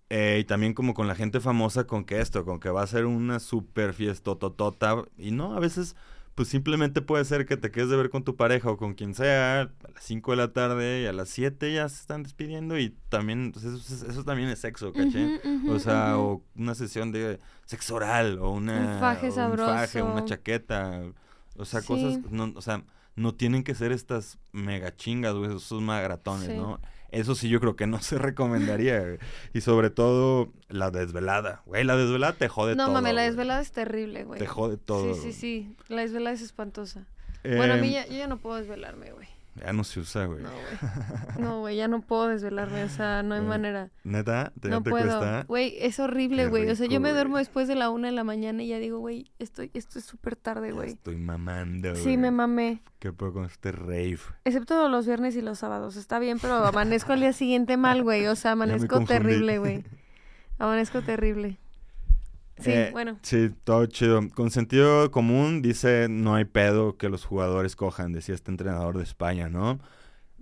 eh, y también como con la gente famosa con que esto, con que va a ser una super fiestototota. Y no, a veces, pues simplemente puede ser que te quedes de ver con tu pareja o con quien sea a las 5 de la tarde y a las 7 ya se están despidiendo. Y también, pues, eso, eso- también es sexo, ¿caché? Ujú, ujú, O sea, ujú. o una sesión de sexo oral, o una... Un faje o Un faje, una sabroso. chaqueta. O sea, Sí. cosas, no, o sea, no tienen que ser estas mega chingas, güey, esos magratones, Sí. ¿no? Eso sí yo creo que no se recomendaría, güey. Y sobre todo, la desvelada. Güey, la desvelada te jode no todo. mames, la güey. desvelada es terrible, güey. Te jode todo. Sí, sí, sí. La desvelada es espantosa. Eh, Bueno, a mí ya, yo ya no puedo desvelarme, güey. Ya no se usa, güey. No, güey. No, güey, ya no puedo desvelarme. O sea, no hay Güey, manera. ¿Neta? ¿Te, No te puedo. cuesta? Güey, es horrible, güey. O sea, yo me güey. duermo después de la una de la mañana y ya digo, güey, estoy, esto es súper tarde, güey. Estoy mamando, Sí, me güey. mamé. ¿Qué puedo con este rave? Excepto los viernes y los sábados. Está bien, pero amanezco al día siguiente mal, güey. O sea, amanezco terrible, güey. Amanezco terrible. Sí, Eh, bueno. Sí, todo chido. Con sentido común dice, no hay pedo que los jugadores cojan, decía este entrenador de España, ¿no?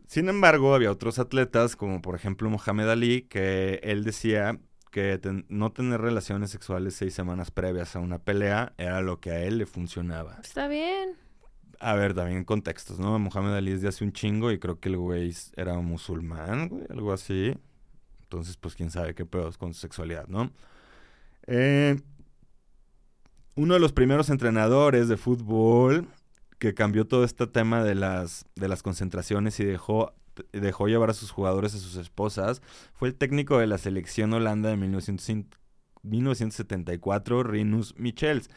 Sin embargo, había otros atletas, como por ejemplo Mohamed Ali, que él decía que ten- no tener relaciones sexuales seis semanas previas a una pelea era lo que a él le funcionaba. Está bien. A ver, también en contextos, ¿no? Mohamed Ali es de hace un chingo y creo que el güey era musulmán, güey, algo así. Entonces, pues quién sabe qué pedos con su sexualidad, ¿no? Eh, uno de los primeros entrenadores de fútbol que cambió todo este tema de las, de las concentraciones y dejó, dejó llevar a sus jugadores a sus esposas fue el técnico de la selección Holanda de 1974, Rinus Michels.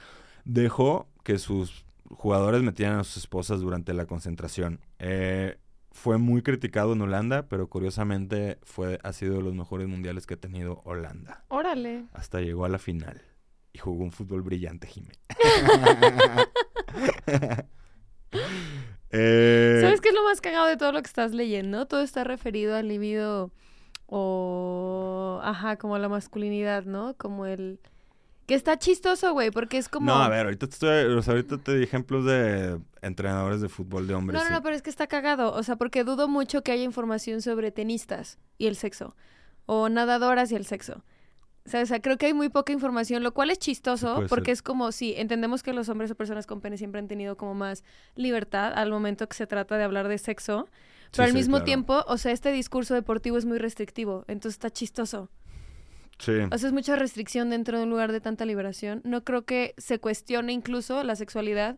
Dejó que sus jugadores metieran a sus esposas durante la concentración. Eh, fue muy criticado en Holanda, pero curiosamente fue, ha sido de los mejores mundiales que ha tenido Holanda. Órale. Hasta llegó a la final y jugó un fútbol brillante, Jimé. Eh, ¿Sabes qué es lo más cagado de todo lo que estás leyendo? Todo está referido al libido o, ajá, como la masculinidad, ¿no? Como el... Que está chistoso, güey, porque es como... No, a ver, ahorita te, estoy, ahorita te di ejemplos de entrenadores de fútbol de hombres. No, no, no, pero es que está cagado. O sea, porque dudo mucho que haya información sobre tenistas y el sexo. O nadadoras y el sexo. O sea, creo que hay muy poca información, lo cual es chistoso porque es como, sí, entendemos que los hombres o personas con pene siempre han tenido como más libertad al momento que se trata de hablar de sexo, pero al mismo tiempo, o sea, este discurso deportivo es muy restrictivo, entonces está chistoso. Sí. O sea, es mucha restricción dentro de un lugar de tanta liberación. No creo que se cuestione incluso la sexualidad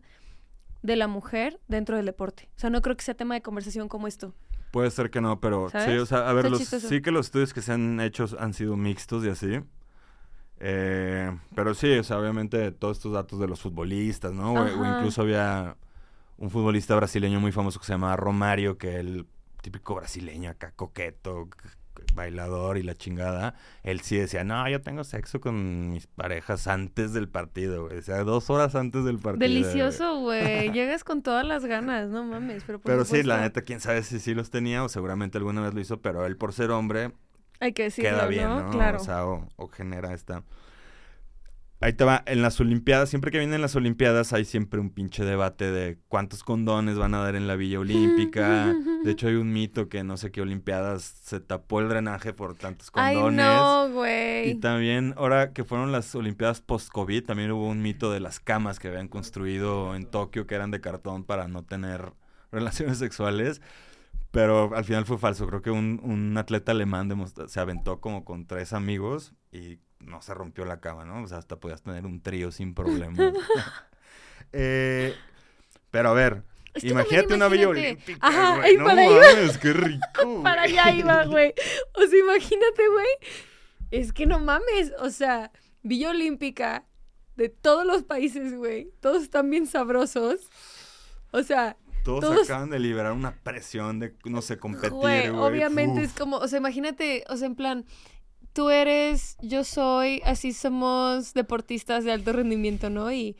de la mujer dentro del deporte. O sea, no creo que sea tema de conversación como esto. Puede ser que no, pero sí, o sea, a ver, sí que los estudios que se han hecho han sido mixtos y así. Eh, pero sí, o sea, obviamente todos estos datos de los futbolistas, ¿no? O, incluso había un futbolista brasileño muy famoso que se llamaba Romario, que el típico brasileño acá coqueto, bailador y la chingada, él sí decía, no, yo tengo sexo con mis parejas antes del partido, güey. O sea, dos horas antes del partido. Delicioso, güey. Llegas con todas las ganas, no mames. Pero, pero sí, la neta, quién sabe si sí los tenía o seguramente alguna vez lo hizo, pero él por ser hombre... Hay que decirlo, queda bien, ¿no? Claro. O sea, o genera esta... Ahí te va, en las Olimpiadas, siempre que vienen las Olimpiadas hay siempre un pinche debate de cuántos condones van a dar en la Villa Olímpica. De hecho hay un mito que no sé qué Olimpiadas se tapó el drenaje por tantos condones. Ay, no, güey. Y también, ahora que fueron las Olimpiadas post-COVID, también hubo un mito de las camas que habían construido en Tokio que eran de cartón para no tener relaciones sexuales. Pero al final fue falso. Creo que un, un atleta alemán se aventó como con tres amigos y no se rompió la cama, ¿no? O sea, hasta podías tener un trío sin problema. eh, pero a ver, imagínate, una Villa Olímpica. Ajá, güey. no para mames, qué rico. para allá iba, güey. O sea, imagínate, güey. Es que no mames. O sea, Villa Olímpica de todos los países, güey. Todos están bien sabrosos. O sea, todos, acaban de liberar una presión de, no sé, competir, güey. Obviamente es como, o sea, imagínate, o sea, en plan, tú eres, yo soy, así somos deportistas de alto rendimiento, ¿no? Y,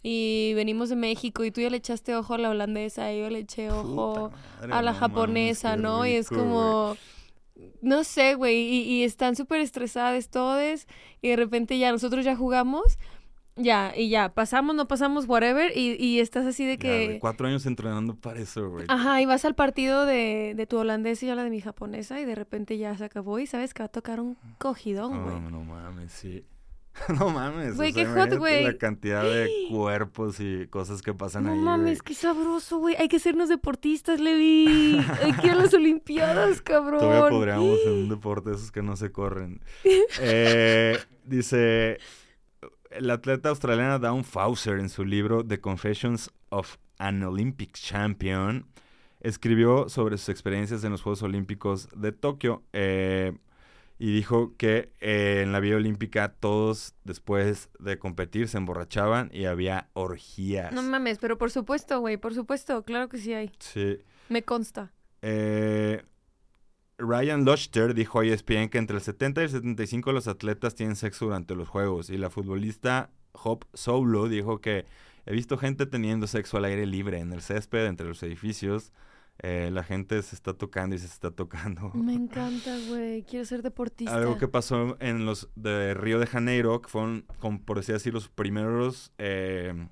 y venimos de México y tú ya le echaste ojo a la holandesa y yo le eché ojo a la japonesa, ¿no? y es como... No sé, güey, y, y, están súper estresadas todas y de repente ya nosotros ya jugamos ya, y ya, pasamos, no pasamos, whatever, y, y estás así de que... cuatro años entrenando para eso, güey. Ajá, y vas al partido de, de tu holandés y yo la de mi japonesa, y de repente ya se acabó, y sabes que va a tocar un cogidón, güey. No, no mames, sí. no mames. Güey, qué hot, güey. La cantidad de cuerpos y cosas que pasan ahí. No mames, qué sabroso, güey. Hay que sernos deportistas, Levi. Hay que ir a las Olimpiadas, cabrón. Todavía podríamos en un deporte esos que no se corren. Eh, dice el atleta australiana Dawn Fauser en su libro The Confessions of an Olympic Champion escribió sobre sus experiencias en los Juegos Olímpicos de Tokio eh, y dijo que eh, en la vía olímpica todos después de competir se emborrachaban y había orgías. No mames, pero por supuesto, güey, por supuesto, claro que sí hay. Sí. Me consta. Eh, Ryan Lochter dijo a ESPN que entre el 70 y el 75 los atletas tienen sexo durante los juegos y la futbolista Hop Solo dijo que he visto gente teniendo sexo al aire libre en el césped entre los edificios. Eh, la gente se está tocando y se está tocando. Me encanta, güey. Quiero ser deportista. Algo que pasó en los de Río de Janeiro, que fueron, como por decir así, los primeros eh,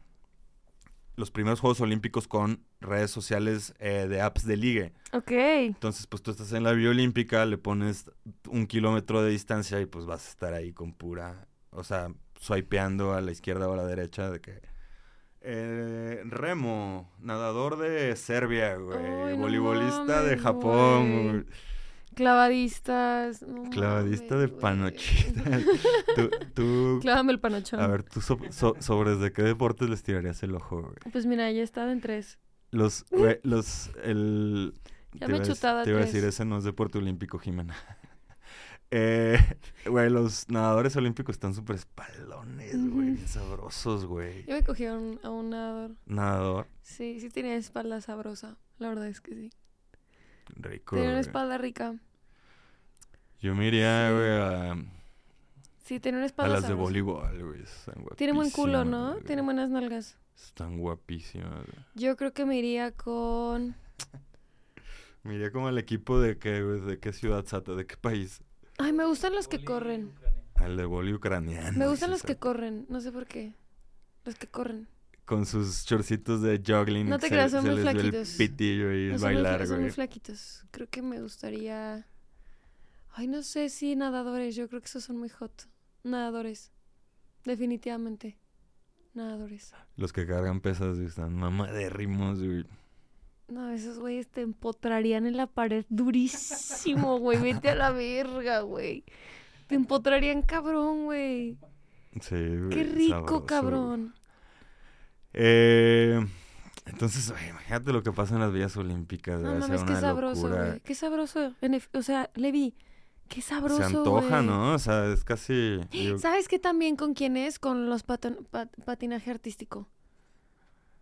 los primeros Juegos Olímpicos con redes sociales eh, de apps de ligue. Ok. Entonces, pues tú estás en la vía olímpica, le pones un kilómetro de distancia y pues vas a estar ahí con pura, o sea, swipeando a la izquierda o a la derecha de que... Eh, Remo, nadador de Serbia, güey. voleibolista de Japón. Clavadistas. no Clavadista de panochita. tú, tú, Clávame el panochón. a ver, tú so- so- sobres de qué deportes les tirarías el ojo, güey. Pues mira, ya he estado en tres. Los, los, el... Ya te me he chutado Te iba a decir, ese no es deporte olímpico, Jimena. eh, güey, los nadadores olímpicos están súper espalones, güey, sabrosos, güey. Yo me cogí a un, a un nadador. Nadador, Sí, sí tenía espalda sabrosa. La verdad es que sí. rico, Tenía una espalda rica. Yo me iría, Sí. güey, a, Sí, tenía una a espalda las de voleibol, güey. Están Tiene buen culo, ¿no? güey. Tiene buenas nalgas. Están guapísimas, güey. Yo creo que me iría con... Me iría como al equipo de qué, güey, de qué ciudad, Sata, de qué país. Ay, me gustan los que corren. Al de boli ucraniano. Me gustan los que corren. No sé por qué. Los que corren. Con sus chorcitos de juggling. No te creas, son se muy les ve el flaquitos. pitillo y No, son, muy, bailar, fla- son muy güey. flaquitos. Creo que me gustaría... Ay, no sé si nadadores. Yo creo que esos son muy hot. Nadadores. Definitivamente. Nadadores. Los que cargan pesas güey, están mamadérrimos, güey. No, esos güeyes te empotrarían en la pared durísimo, güey. Vete a la verga, güey. Te empotrarían cabrón, güey. Sí, güey, Qué rico, sabroso, güey. cabrón. Eh, entonces, güey, imagínate lo que pasa en las vías olímpicas. No mames, qué sabroso, güey. Qué sabroso. O sea, Levi, qué sabroso, Se antoja. ¿no? O sea, es casi... yo- ¿Sabes qué también con quién es? Con los pat- patinaje artístico.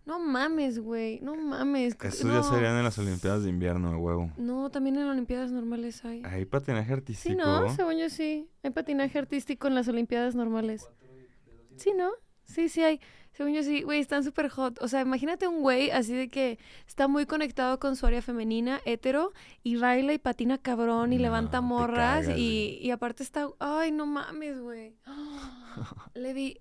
No mames, güey. No mames. Estos no. ya serían en las Olimpiadas de invierno, a huevo. No, también en Olimpiadas normales hay. ¿Hay patinaje artístico? Sí, ¿no? Según yo sí. Hay patinaje artístico en las Olimpiadas normales. Sí, ¿no? Sí, sí hay. Según yo sí, güey, están súper hot. O sea, imagínate un güey así de que está muy conectado con su área femenina, hetero, y baila y patina cabrón y No, levanta morras. cagas, y, y aparte está. Ay, no mames, güey. Levi.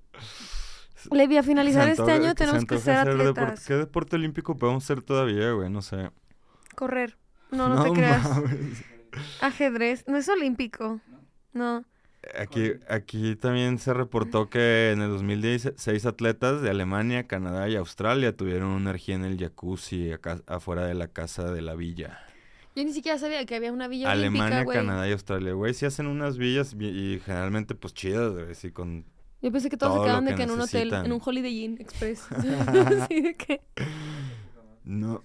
Levi, a finalizar este año tenemos que ser hacer deporte- atletas. ¿Qué deporte olímpico podemos hacer todavía, güey? No sé. Correr. No, no, te creas. Ajedrez. No es olímpico. No. Aquí, aquí también se reportó que en el 2016 atletas de Alemania, Canadá y Australia tuvieron una energía en el jacuzzi acá, afuera de la casa de la villa. Yo ni siquiera sabía que había una villa Alemania, olímpica. Canadá y Australia, güey, sí hacen unas villas y generalmente pues chidas, güey, sí con... Yo pensé que todos Todo se quedaban de que que en un hotel, en un Holiday Inn Express. Así de que... No.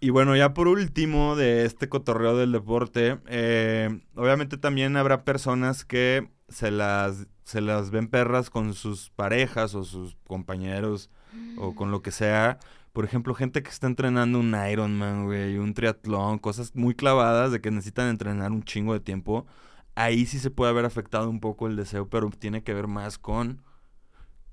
Y bueno, ya por último de este cotorreo del deporte, eh, obviamente también habrá personas que se las, se las ven perras con sus parejas o sus compañeros o con lo que sea. Por ejemplo, gente que está entrenando un Ironman, güey, un triatlón, cosas muy clavadas de que necesitan entrenar un chingo de tiempo. Ahí sí se puede haber afectado un poco el deseo, pero tiene que ver más con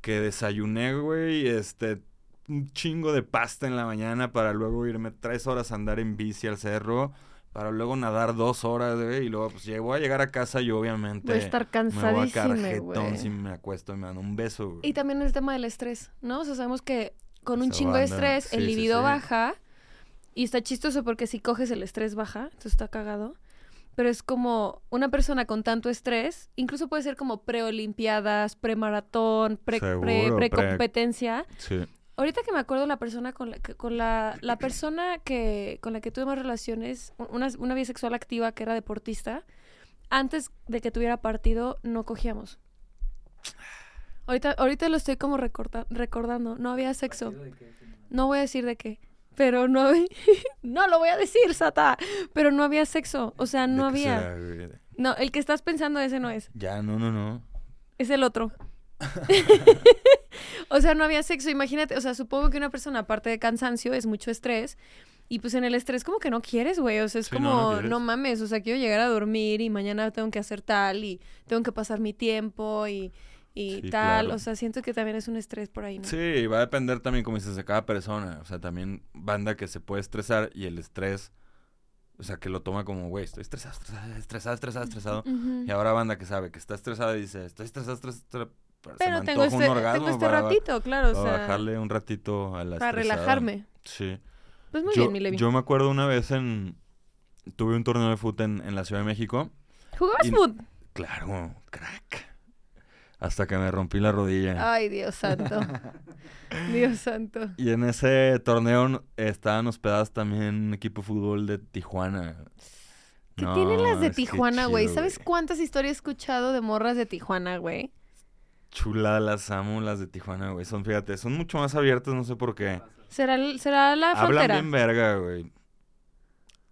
que desayuné, güey, este, un chingo de pasta en la mañana para luego irme tres horas a andar en bici al cerro, para luego nadar dos horas, güey, y luego pues llego a llegar a casa y obviamente Voy a estar me voy a güey. si me acuesto y me dan un beso, güey. Y también el tema del estrés, ¿no? O sea, sabemos que con un chingo de estrés sí, el libido sí. baja. Y está chistoso porque si coges el estrés baja, entonces está cagado. Pero es como una persona con tanto estrés, incluso puede ser como preolimpiadas, premaratón, pre, pre, Seguro, pre- precompetencia. Sí. Ahorita que me acuerdo la persona con la que, con la, la persona que con la que tuve más relaciones, una, una bisexual activa que era deportista, antes de que tuviera partido no cogíamos. Ahorita, ahorita lo estoy como recorta- recordando, no había sexo. No voy a decir de qué, pero no había- no lo voy a decir, Sata, pero no había sexo, o sea, no ¿De qué había. No, el que estás pensando ese no es, Ya, no, no, no. es el otro. o sea, no había sexo, imagínate, o sea, supongo que una persona aparte de cansancio es mucho estrés y pues en el estrés como que no quieres, güey, o sea, es Sí, como, no mames, o sea, quiero llegar a dormir y mañana tengo que hacer tal y tengo que pasar mi tiempo y, y Sí, tal, claro. o sea, siento que también es un estrés por ahí, ¿no? Sí, va a depender también, como dices, de cada persona. O sea, también banda que se puede estresar y el estrés, o sea, que lo toma como, güey, estoy estresado, estresado, estresado, estresado. Y ahora banda que sabe que está estresada y dice, estoy estresado, estresado, pero, me tengo este, tengo este para, ratito, claro, o para sea, bajarle un ratito a la para estresada. relajarme. Sí. Pues muy yo, bien, mi Levi. yo me acuerdo una vez en... Tuve un torneo de fútbol en, en la Ciudad de México. ¿Jugabas foot? Claro, crack. Hasta que me rompí la rodilla. Ay, Dios santo. Dios santo. Y en ese torneo estaban hospedados también un equipo de fútbol de Tijuana. ¿Qué No, tienen las de Tijuana, güey? ¿Sabes cuántas historias he escuchado de morras de Tijuana, güey? Chula, las amo, las de Tijuana, güey. Son, fíjate, son mucho más abiertas, no sé por qué. ¿Será, será la Hablan frontera? bien verga, güey.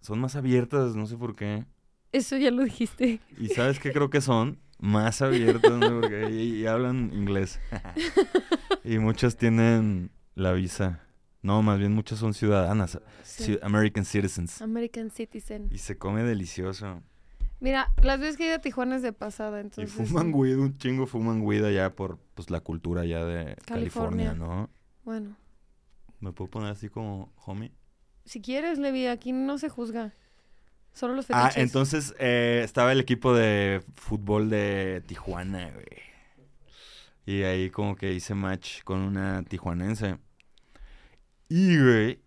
Son más abiertas, no sé por qué. Eso ya lo dijiste. ¿Y sabes qué creo que son? Más abiertas, no sé por qué. Y, y hablan inglés. y muchas tienen la visa. No, más bien muchas son ciudadanas. Sí. American citizens. American Citizen. Y se come delicioso. Mira, las veces que he ido a Tijuana es de pasada, Y entonces... fuman weed, un chingo fuman weed allá por pues la cultura ya de California. California, ¿no? Bueno, ¿Me puedo poner así como homie? si quieres, Levi, aquí no se juzga. Solo los Ah, fetiches. entonces eh, estaba el equipo de fútbol de Tijuana, güey. Y ahí como que hice match con una tijuanense. Y, güey,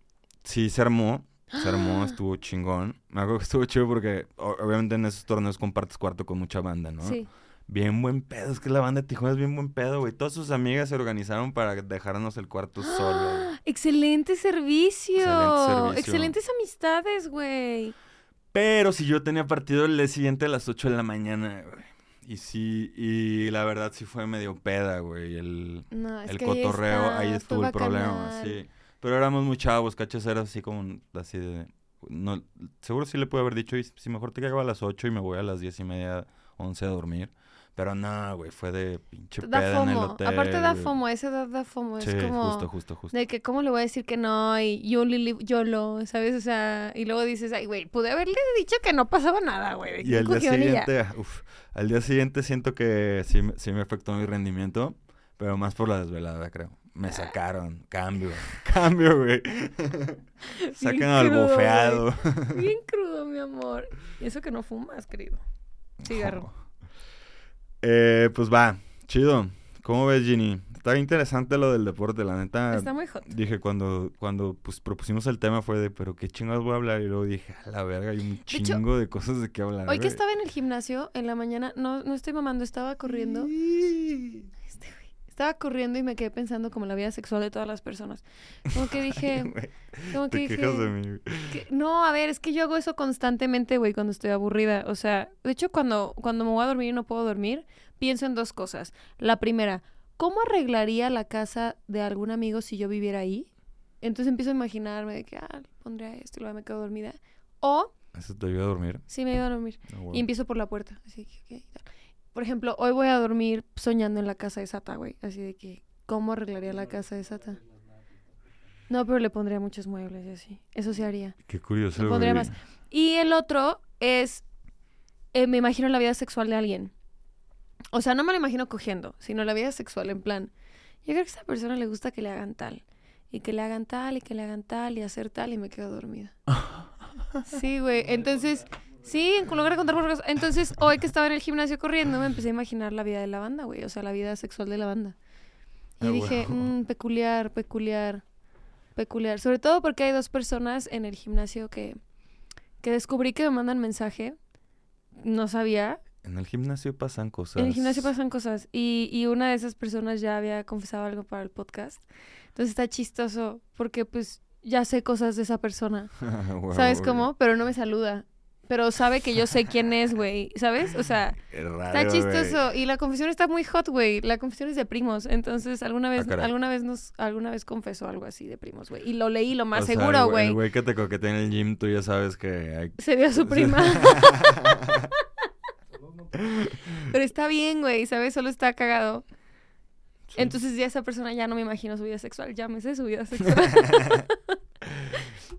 sí, se armó. Se armó, estuvo chingón. Me acuerdo que estuvo chido porque obviamente en esos torneos compartes cuarto con mucha banda, ¿no? Sí. Bien buen pedo, es que la banda de Tijuana es bien buen pedo, güey. Todas sus amigas se organizaron para dejarnos el cuarto solo. güey. Excelente servicio. Excelente servicio. Excelentes amistades, güey. Pero si yo tenía partido el día siguiente a las 8 de la mañana, güey. Y sí, y la verdad sí fue medio peda, güey. El, No, es el que ahí cotorreo, está, ahí estuvo el problema, sí. Pero éramos muy chavos, cachas, era así como, así de... No, seguro sí le pude haber dicho, si mejor te cago a las 8 y me voy a las 10 y media, 11 a dormir. Pero no, güey, fue de pinche Da peda en el fomo. hotel. Aparte da fomo, esa edad da fomo. Sí, es como justo, justo, justo. de que cómo le voy a decir que no y you only live YOLO, ¿sabes? O sea, y luego dices, ay, güey, pude haberle dicho que no pasaba nada, güey. Y al día cogieron y ya". siguiente, uf, al día siguiente siento que sí, sí me afectó mi rendimiento, pero más por la desvelada, creo. Me sacaron, cambio, cambio, güey. Sacan al bofeado. Bien crudo, mi amor. Y eso que no fumas, querido. Cigarro. Eh, pues va, chido. ¿Cómo ves, Ginny? Está interesante lo del deporte, la neta. Está muy hot. Dije cuando, cuando pues, propusimos el tema fue de, pero qué chingados voy a hablar. Y luego dije, a la verga, hay un chingo de cosas de qué hablar. Hoy que güey". estaba en el gimnasio en la mañana, no, no estoy mamando, estaba corriendo. Güey. Estaba corriendo y me quedé pensando como la vida sexual de todas las personas. Como que dije, como que dije, quejas de mí. güey. que- no, a ver, es que yo hago eso constantemente, güey, cuando estoy aburrida. O sea, de hecho, cuando, cuando me voy a dormir y no puedo dormir, pienso en dos cosas. La primera, ¿cómo arreglaría la casa de algún amigo si yo viviera ahí? Entonces empiezo a imaginarme de que, ah, pondría esto y luego me quedo dormida. O, ¿Eso te ayuda a dormir? sí, me iba a dormir. Ah. Y empiezo por la puerta. Así que, tal. Por ejemplo, hoy voy a dormir soñando en la casa de Sata, güey. Así de que, ¿cómo arreglaría la casa de Sata? No, pero le pondría muchos muebles y así. Eso sí haría. Qué curioso. Le pondría más. Y el otro es, eh, me imagino la vida sexual de alguien. O sea, no me lo imagino cogiendo, sino la vida sexual en plan. Yo creo que a esa persona le gusta que le hagan tal. Y que le hagan tal, y que le hagan tal, y hacer tal, y me quedo dormida. Sí, güey. Entonces, sí, en lugar de contar por cosas. Entonces, hoy que estaba en el gimnasio corriendo, me empecé a imaginar la vida de la banda, güey. O sea, la vida sexual de la banda. Y Ah, dije, huevo. "Mm, peculiar, peculiar, peculiar. Sobre todo porque hay dos personas en el gimnasio que, que descubrí que me mandan mensaje. No sabía. En el gimnasio pasan cosas. En el gimnasio pasan cosas. Y, y una de esas personas ya había confesado algo para el podcast. Entonces está chistoso porque pues ya sé cosas de esa persona. ¿Sabes cómo? Pero no me saluda. Pero sabe que yo sé quién es, güey. ¿Sabes? O sea, raro, está güey. chistoso. Y la confesión está muy hot, güey. La confesión es de primos. Entonces, alguna vez, caray. alguna vez nos, alguna vez confesó algo así de primos, güey. Y lo leí lo más O sea, el seguro, El güey. güey que te coquetea en el gym, tú ya sabes que hay... Se dio a su prima. Pero está bien, güey, ¿sabes? Solo está cagado. Sí. Entonces ya esa persona ya no me imagino su vida sexual. Llámese su vida sexual.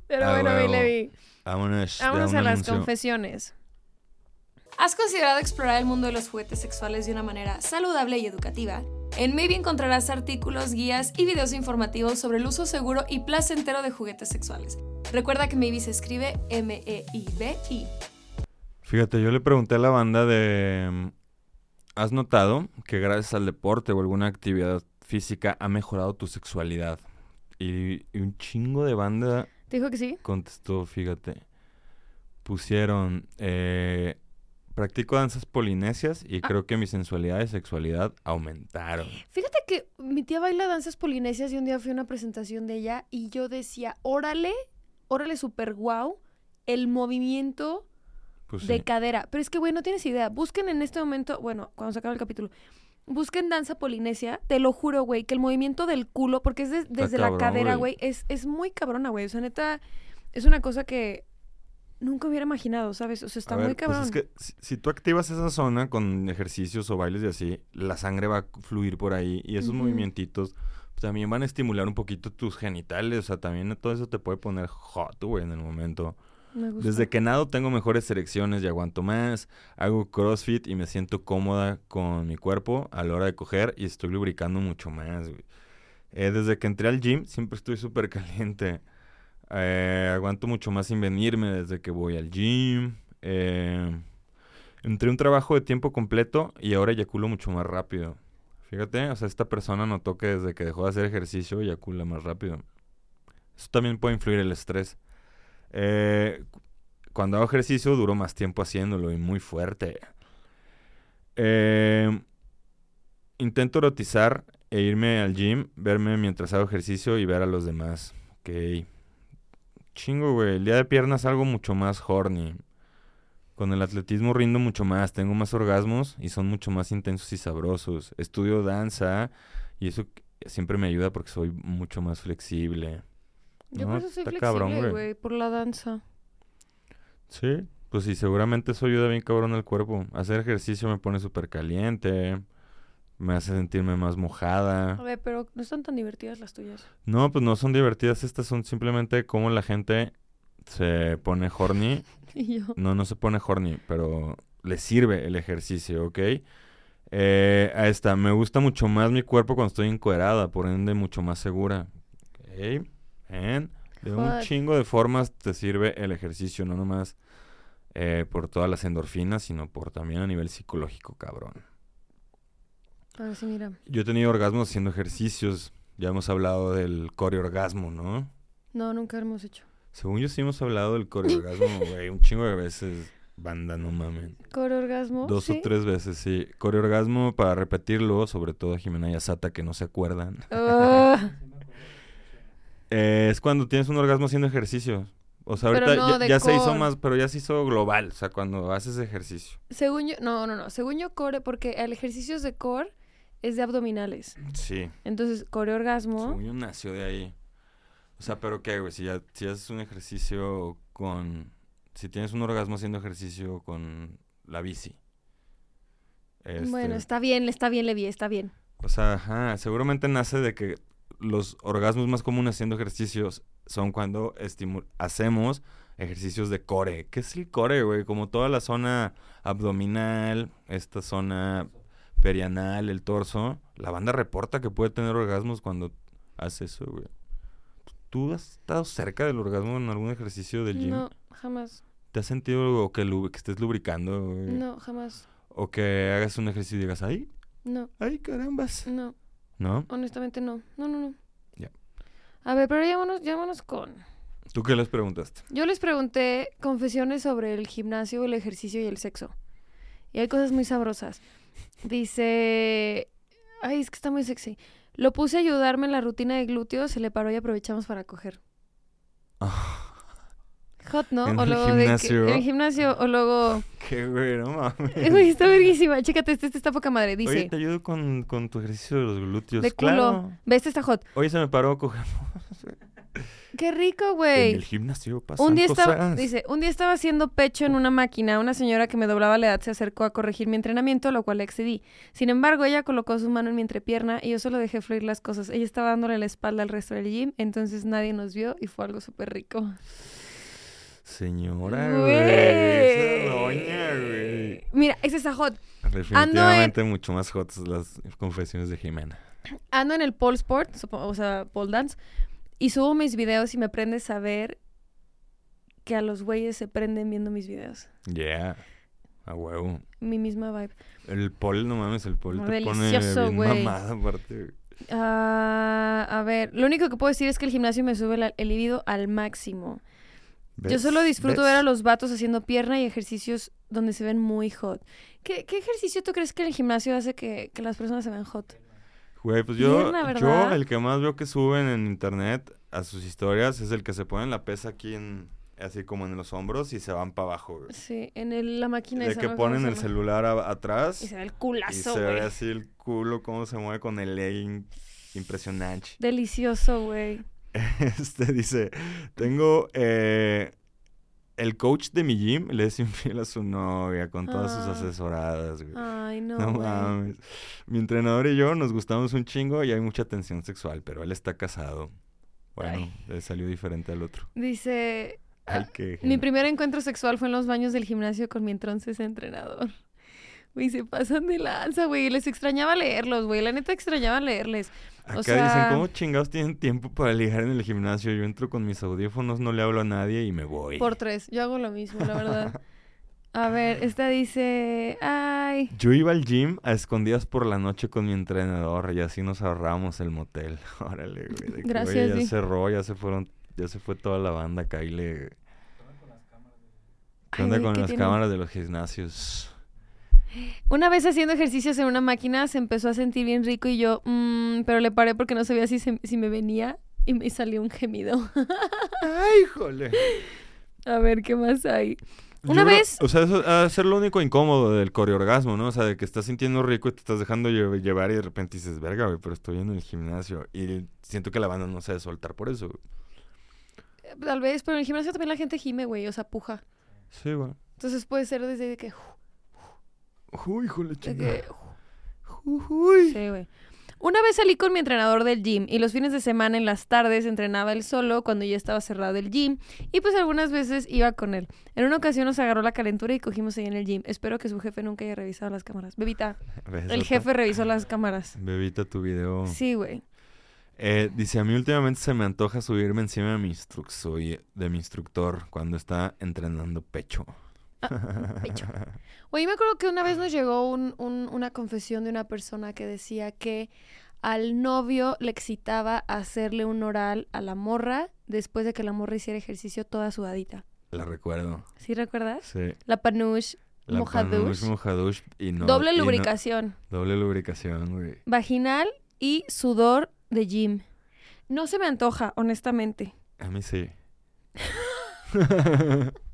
Pero Ah, bueno, mi. Levi. Vámonos, Vámonos a las confesiones. ¿Has considerado explorar el mundo de los juguetes sexuales de una manera saludable y educativa? En Maybe encontrarás artículos, guías y videos informativos sobre el uso seguro y placentero de juguetes sexuales. Recuerda que Maybe se escribe M-E-I-B-I. Fíjate, yo le pregunté a la banda de... mm, ¿Has notado que gracias al deporte o alguna actividad física ha mejorado tu sexualidad? Y, y un chingo de banda ¿Te dijo que sí? contestó, fíjate. Pusieron... Eh, practico danzas polinesias y Ah. creo que mi sensualidad y sexualidad aumentaron. Fíjate que mi tía baila danzas polinesias y un día fui a una presentación de ella y yo decía, órale, órale super guau, el movimiento Pues de sí. cadera. Pero es que, güey, no tienes idea. Busquen en este momento, bueno, cuando se acabe el capítulo, busquen danza polinesia. Te lo juro, güey, que el movimiento del culo, porque es de- desde la cabrón, cadera, güey. es, es muy cabrona, güey. O sea, neta, es una cosa que nunca hubiera imaginado, ¿sabes? O sea, está A ver, muy cabrón. Pues es que si, si tú activas esa zona con ejercicios o bailes y así, la sangre va a fluir por ahí y esos Ujú. movimientitos pues, también van a estimular un poquito tus genitales. O sea, también todo eso te puede poner hot, güey, en el momento. Desde que nado tengo mejores erecciones y aguanto más. Hago CrossFit y me siento cómoda con mi cuerpo a la hora de coger y estoy lubricando mucho más. Eh, desde que entré al gym siempre estoy súper caliente. Eh, aguanto mucho más sin venirme desde que voy al gym. Eh, entré un trabajo de tiempo completo y ahora eyaculo mucho más rápido. Fíjate, o sea, esta persona notó que desde que dejó de hacer ejercicio eyacula más rápido. Eso también puede influir el estrés. Eh, cu- cuando hago ejercicio duro más tiempo haciéndolo y muy fuerte. Eh, intento erotizar e irme al gym, verme mientras hago ejercicio y ver a los demás. Ok. Chingo, güey. El día de piernas algo mucho más horny. Con el atletismo rindo mucho más, tengo más orgasmos y son mucho más intensos y sabrosos. Estudio danza y eso siempre me ayuda porque soy mucho más flexible. Yo No, por eso soy está flexible, güey. por la danza. Sí, pues sí, seguramente eso ayuda bien cabrón al cuerpo. Hacer ejercicio me pone súper caliente, me hace sentirme más A mojada. ver, pero no están tan divertidas las tuyas. No, pues no son divertidas, estas son simplemente como la gente se pone horny. Y yo. No, no se pone horny, pero le sirve el ejercicio, ¿ok? Eh, ahí está, me gusta mucho más mi cuerpo cuando estoy encuerada, por ende mucho más segura. Ok, de un chingo de formas te sirve el ejercicio, no nomás eh, por todas las endorfinas, sino por también a nivel psicológico, cabrón. A ver si mira. Yo he tenido orgasmos haciendo ejercicios, ya hemos hablado del coreorgasmo, ¿no? No, nunca hemos hecho. Según yo sí hemos hablado del coreorgasmo, güey, un chingo de veces, banda, no mamen. ¿Core orgasmo? Dos ¿Sí? o tres veces, sí. Coreorgasmo, para repetirlo, sobre todo a Jimena y a Sata que no se acuerdan. Ah, Eh, es cuando tienes un orgasmo haciendo ejercicio. O sea, ahorita no ya, ya se hizo más, pero ya se hizo global. O sea, cuando haces ejercicio. según yo, no, no, no. Según yo, core, porque el ejercicio de core es de abdominales. Sí. Entonces, core orgasmo. Según yo nació de ahí. O sea, pero qué, güey, si ya si haces un ejercicio con... Si tienes un orgasmo haciendo ejercicio con la bici. Bueno, Este, está bien, está bien, Levi, está bien. O sea, ajá, seguramente nace de que los orgasmos más comunes haciendo ejercicios son cuando hacemos ejercicios de core. ¿Qué es el core, güey? Como toda la zona abdominal, esta zona perianal, el torso. La banda reporta que puede tener orgasmos cuando hace eso, güey. ¿Tú has estado cerca del orgasmo en algún ejercicio del gym? No, jamás. ¿Te has sentido que estés lubricando? güey? No, jamás. O que hagas un ejercicio y digas, ay, No, ay, carambas. no. ¿No? Honestamente, no. No, no, no. Ya. A ver, pero llámanos, llámanos con. ¿Tú qué les preguntaste? Yo les pregunté confesiones sobre el gimnasio, el ejercicio y el sexo. Y hay cosas muy sabrosas. Dice. Ay, es que está muy sexy. Lo puse a ayudarme en la rutina de glúteos, se le paró y aprovechamos para coger. Hot, ¿no? En o el luego de que- gimnasio. en el gimnasio, o luego. Qué güey, no mames. Güey, está verguísima. Chécate, este, este está poca madre. Dice. Oye, te ayudo con, con tu ejercicio de los glúteos. de culo. Claro. Ve, este está hot. Oye, se me paró coger. Qué rico, En el güey. gimnasio pasan Un día estaba, cosas. dice, un día estaba haciendo pecho en una máquina. Una señora que me doblaba la edad se acercó a corregir mi entrenamiento, lo cual le excedí. Sin embargo, ella colocó su mano en mi entrepierna y yo solo dejé fluir las cosas. Ella estaba dándole la espalda al resto del gym, entonces nadie nos vio y fue algo súper rico. Señora, Güey. Esa doña, güey. Mira, ese está hot. Definitivamente mucho más hot las confesiones de Jimena. Ando en el pole sport, o sea, pole dance, y subo mis videos y me prende saber que a los güeyes se prenden viendo mis videos. Yeah. A huevo. Mi misma vibe. El pol, no mames, el pol te Delicioso, pone bien mamada aparte. Ah, a ver, lo único que puedo decir es que el gimnasio me sube la- el libido al máximo. Yo solo disfruto ¿Ves? ver a los vatos haciendo pierna y ejercicios donde se ven muy hot. ¿Qué, qué ejercicio tú crees que el gimnasio hace que, que las personas se vean hot? Güey, pues yo, Pierna, yo el que más veo que suben en internet a sus historias es el que se pone la pesa aquí en, así como en los hombros y se van para abajo, güey. Sí, en el- la máquina De esa, que ¿no? ¿Cómo ponen el celular a- atrás Y se ve el y culazo, se ve así el culo, cómo se mueve con el legging. Impresionante. Delicioso, güey. Este dice, tengo eh, el coach de mi gym, le es infiel a su novia con todas sus Ah. asesoradas, güey. Ay, no, No, mames. Mi entrenador y yo nos gustamos un chingo y hay mucha tensión sexual, pero él está casado. Bueno, le salió diferente al otro. Dice, Ay, Ah, qué mi primer encuentro sexual fue en los baños del gimnasio con mi entonces entrenador. Güey, se pasan de lanza, güey. Les extrañaba leerlos, güey. La neta extrañaba leerles. Acá o sea- dicen, ¿cómo chingados tienen tiempo para ligar en el gimnasio? Yo entro con mis audífonos, no le hablo a nadie y me voy. Por tres. Yo hago lo mismo, la verdad. A ver, esta dice, ay, Yo iba al gym a escondidas por la noche con mi entrenador y así nos ahorrábamos el motel. Órale, güey. Gracias, oye, ya Di. cerró, ya se fueron, ya se fue toda la banda acá y le... ¿Qué onda güey, con ¿qué las cámaras de los gimnasios? Una vez haciendo ejercicios en una máquina se empezó a sentir bien rico y yo, mm, pero le paré porque no sabía si, se- si me venía y me salió un gemido. ¡Ay, híjole! a ver, ¿qué más hay? Yo Una creo- vez- O sea, eso ha ser lo único incómodo del coreorgasmo, ¿no? O sea, de que estás sintiendo rico y te estás dejando lle- llevar y de repente dices, verga, güey, pero estoy en el gimnasio. Y siento que la banda no se de soltar por eso. güey. Tal vez, pero en el gimnasio también la gente gime, güey, o sea, puja. Sí, güey. Entonces puede ser desde que... Uy, de chingada. Uy. Sí, güey. Una vez salí con mi entrenador del gym y los fines de semana en las tardes entrenaba él solo cuando ya estaba cerrado el gym y pues algunas veces iba con él. En una ocasión nos agarró la calentura y cogimos ahí en el gym. Espero que su jefe nunca haya revisado las cámaras. Bebita, ¿Ves, el jefe revisó las cámaras. Bebita, tu video. Sí, güey. Eh, dice, a mí últimamente se me antoja subirme encima de mi, de mi instructor cuando está entrenando pecho. pecho. Oye, me acuerdo que una vez nos llegó un- un- una confesión de una persona que decía que al novio le excitaba hacerle un oral a la morra después de que la morra hiciera ejercicio toda sudadita. La recuerdo. ¿Sí recuerdas? Sí. La panush, La mojadush. panush, mojadush y no. doble y no- lubricación. doble lubricación, güey. Vaginal y sudor de gym. No se me antoja, honestamente. A mí sí.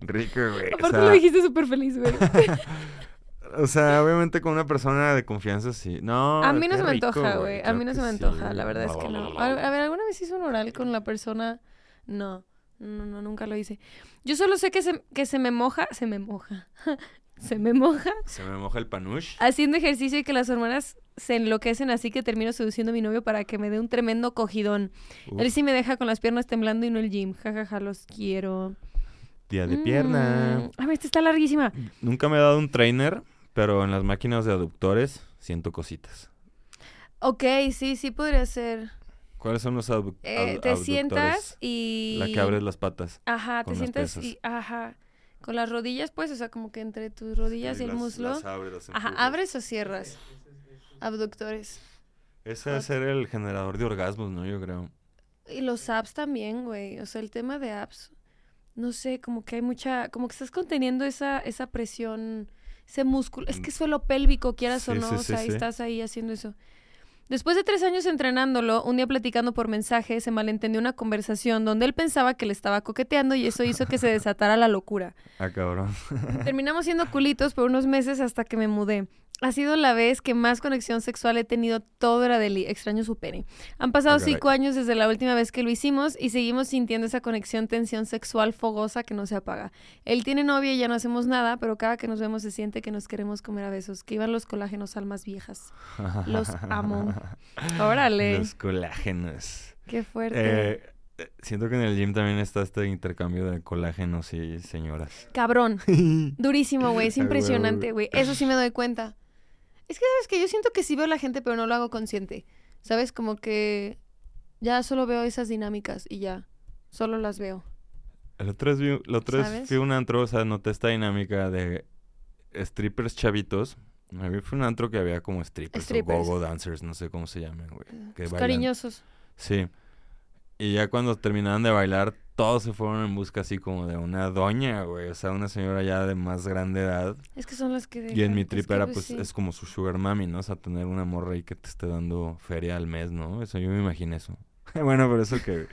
Rico, güey. O Aparte sea, lo dijiste súper feliz, güey. o sea, obviamente con una persona de confianza sí. No, A mí no se me rico, antoja, güey. A mí no se me sí. antoja, la verdad es que no. A, a ver, ¿alguna vez hice un oral con la persona? No, no, no, nunca lo hice. Yo solo sé que se, que se me moja, se me moja. se me moja Se me moja el panush. haciendo ejercicio y que las hormonas se enloquecen así que termino seduciendo a mi novio para que me dé un tremendo cogidón. Uf, Él sí me deja con las piernas temblando y no el gym. Ja, ja, ja, los quiero. Día de pierna. Mm, A ver, esta está larguísima. Nunca me he dado un trainer, pero en las máquinas de aductores siento cositas. Ok, sí, sí podría ser. ¿Cuáles son los abdu- Eh, te abductores? sientas y... La que abres las patas. Ajá, te sientas y... Ajá. Con las rodillas, pues, o sea, como que entre tus rodillas y el las- muslo. las abres, las Ajá. ¿abres o cierras? Abductores. Ese debe ser el generador de orgasmos, ¿no? Yo creo. Y los abs también, güey. O sea, el tema de abs. No sé, como que hay mucha... Como que estás conteniendo esa, esa presión, ese músculo. Es que es suelo pélvico, quieras o Mm. No. sí, o sea, sí. estás ahí haciendo eso. Después de tres años entrenándolo, un día platicando por mensaje, se malentendió una conversación donde él pensaba que le estaba coqueteando y eso hizo que se desatara la locura. Ah, cabrón. Terminamos siendo culitos por unos meses hasta que me mudé. Ha sido la vez que más conexión sexual he tenido todo era Deli. Extraño su pene. Han pasado Ah, cinco años desde la última vez que lo hicimos y seguimos sintiendo esa conexión, tensión sexual fogosa que no se apaga. Él tiene novia y ya no hacemos nada, pero cada que nos vemos se siente que nos queremos comer a besos. Que iban los colágenos almas viejas. Los amo. Órale. Los colágenos. Qué fuerte. Eh, eh, siento que en el gym también está este intercambio de colágenos y señoras. Cabrón. Durísimo, güey. Es A huevo, impresionante, güey. Eso sí me doy cuenta. Es que, ¿sabes que Yo siento que sí veo a la gente, pero no lo hago consciente. ¿Sabes? Como que ya solo veo esas dinámicas y ya. Solo las veo. La otra vez fui a un antro, o sea, noté esta dinámica de strippers chavitos. A mí fue un antro que había como strippers, Strippers. o go-go dancers, no sé cómo se llaman, güey. Que Pues bailan. cariñosos. Sí. Y ya cuando terminaban de bailar, todos se fueron en busca así como de una doña, güey. O sea, una señora ya de más grande edad. Es que son las que Y en mi trip era, pues, sí. es como su sugar mami, ¿no? O sea, tener una morra ahí que te esté dando feria al mes, ¿no? Eso yo me imagino eso. bueno, pero eso que...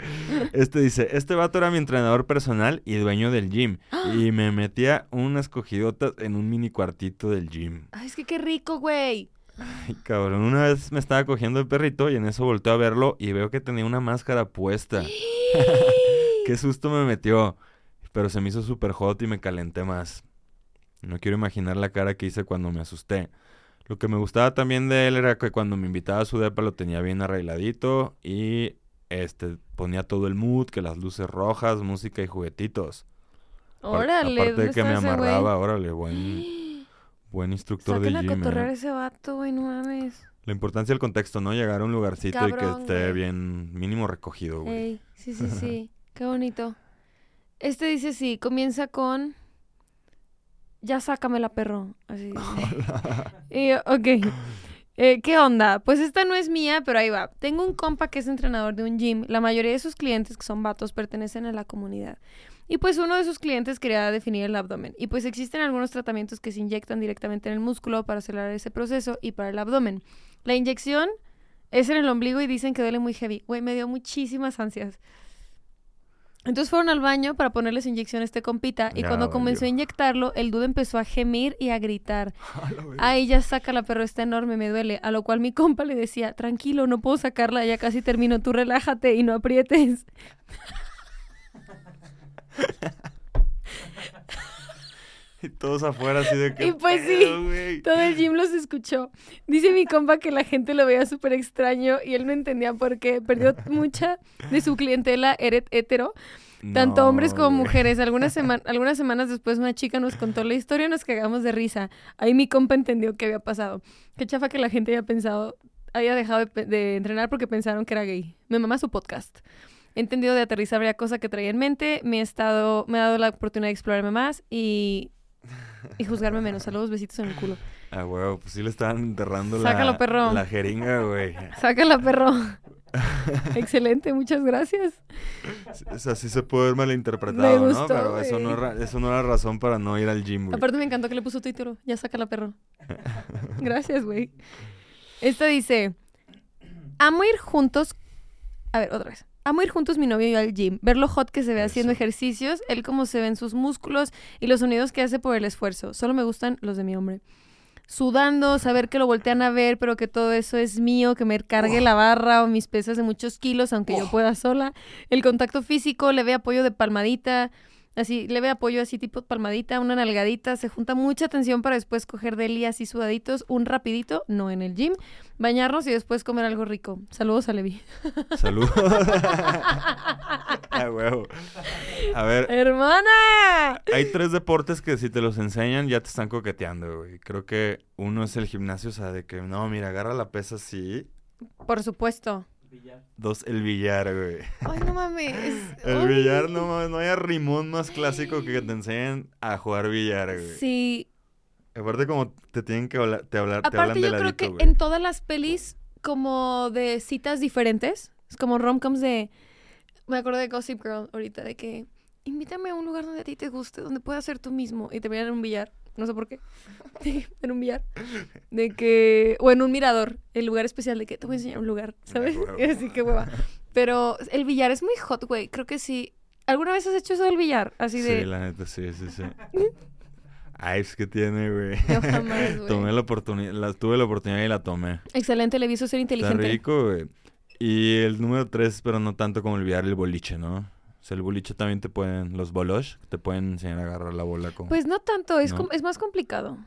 Este dice, este vato era mi entrenador personal y dueño del gym. y me metía unas cogidotas en un mini cuartito del gym. Ay, es que qué rico, güey. Ay, cabrón, una vez me estaba cogiendo el perrito y en eso volteo a verlo y veo que tenía una máscara puesta. Qué susto me metió. Pero se me hizo súper hot y me calenté más. No quiero imaginar la cara que hice cuando me asusté. Lo que me gustaba también de él era que cuando me invitaba a su depa lo tenía bien arregladito y este ponía todo el mood, que las luces rojas, música y juguetitos. Órale, Aparte de ¿dónde que me amarraba, órale, buen, buen instructor de a gym. cotorrear eh. ese vato, güey, no mames. La importancia del contexto, ¿no? Llegar a un lugarcito y que esté güey. bien mínimo recogido, güey. Ey, sí, sí, sí. Qué bonito. Este dice sí, comienza con. Ya sácamela, perro. Así. dice. y yo, ok. Eh, ¿Qué onda? Pues esta no es mía, pero ahí va. Tengo un compa que es entrenador de un gym. La mayoría de sus clientes, que son vatos, pertenecen a la comunidad. Y pues uno de sus clientes quería definir el abdomen. Y pues existen algunos tratamientos que se inyectan directamente en el músculo para acelerar ese proceso y para el abdomen. La inyección es en el ombligo y dicen que duele muy heavy. Güey, me dio muchísimas ansias. Entonces fueron al baño para ponerles inyección a este compita y Ya cuando comenzó a inyectarlo, el dude empezó a gemir y a gritar. Ay, ya sácala, perro, está enorme, me duele. A lo cual mi compa le decía, tranquilo, no puedo sacarla, ya casi termino, tú relájate y no aprietes. Y todos afuera así de que... Y pues sí? Todo el gym los escuchó. Dice mi compa que la gente lo veía súper extraño y él no entendía por qué. Perdió mucha de su clientela hetero, tanto No, hombres como mujeres. Algunas, sema- algunas semanas después una chica nos contó la historia y nos cagamos de risa. Ahí mi compa entendió qué había pasado. Qué chafa que la gente haya pensado, haya dejado de, entrenar porque pensaron que era gay. Me mama su podcast. He entendido de aterrizar varias cosas que traía en mente. Me, he estado, me ha dado la oportunidad de explorarme más y, y juzgarme menos. Saludos, besitos en el culo. Ah, huevo, pues sí le estaban enterrando Sácalo, la, perro. la jeringa, güey. Sácala, perro. Excelente, muchas gracias. O sea, sí se puede ver malinterpretado, Me ¿no? gustó, Pero eso no, era, eso no era razón para no ir al gym, güey. Aparte me encantó que le puso título. Ya sácala, perro. Gracias, güey. Esta dice, amo ir juntos... A ver, otra vez. Amo ir juntos mi novio y yo al gym, ver lo hot que se ve haciendo ejercicios, él cómo se ven sus músculos y los sonidos que hace por el esfuerzo. Solo me gustan los de mi hombre. Sudando, saber que lo voltean a ver, pero que todo eso es mío, que me cargue la barra o mis pesas de muchos kilos, aunque yo pueda sola. El contacto físico, le ve apoyo de palmadita, así, le ve apoyo así tipo palmadita, una nalgadita, se junta mucha tensión para después coger de él y así sudaditos, un rapidito, no en el gym, bañarnos y después comer algo rico. Saludos a Levi. Salud. ah, huevo. A ver, ¡Hermana! hay tres deportes que si te los enseñan ya te están coqueteando, güey. Creo que uno es el gimnasio, o sea, de que no, mira, agarra la pesa así. Por supuesto. Dos, el billar, güey. Ay, no mames. El Ay. billar, no mames, no hay rimón más clásico que que te enseñen a jugar billar, güey. Sí. Aparte como te tienen que hablar, te hablar, te Aparte hablan de yo creo que güey. en todas las pelis como de citas diferentes, es como romcoms de me acuerdo de Gossip Girl ahorita de que invítame a un lugar donde a ti te guste, donde puedas ser tú mismo y terminar en un billar, no sé por qué. en un billar. De que o en un mirador, el lugar especial de que te voy a enseñar un lugar, ¿sabes? Así que hueva. Pero el billar es muy hot, güey. Creo que sí. ¿Alguna vez has hecho eso del billar? Así de Sí, la neta, sí, sí, sí. Ay, es que tiene, güey. Yo jamás, güey. Tomé la oportunidad, la, tuve la oportunidad y la tomé. Excelente, le hizo ser Está inteligente. rico, güey. Y el número tres, pero no tanto como olvidar el boliche, ¿no? Sea, el boliche también te pueden, los bolosh, te pueden enseñar a agarrar la bola con... Pues no tanto, es, ¿No? com- es más complicado.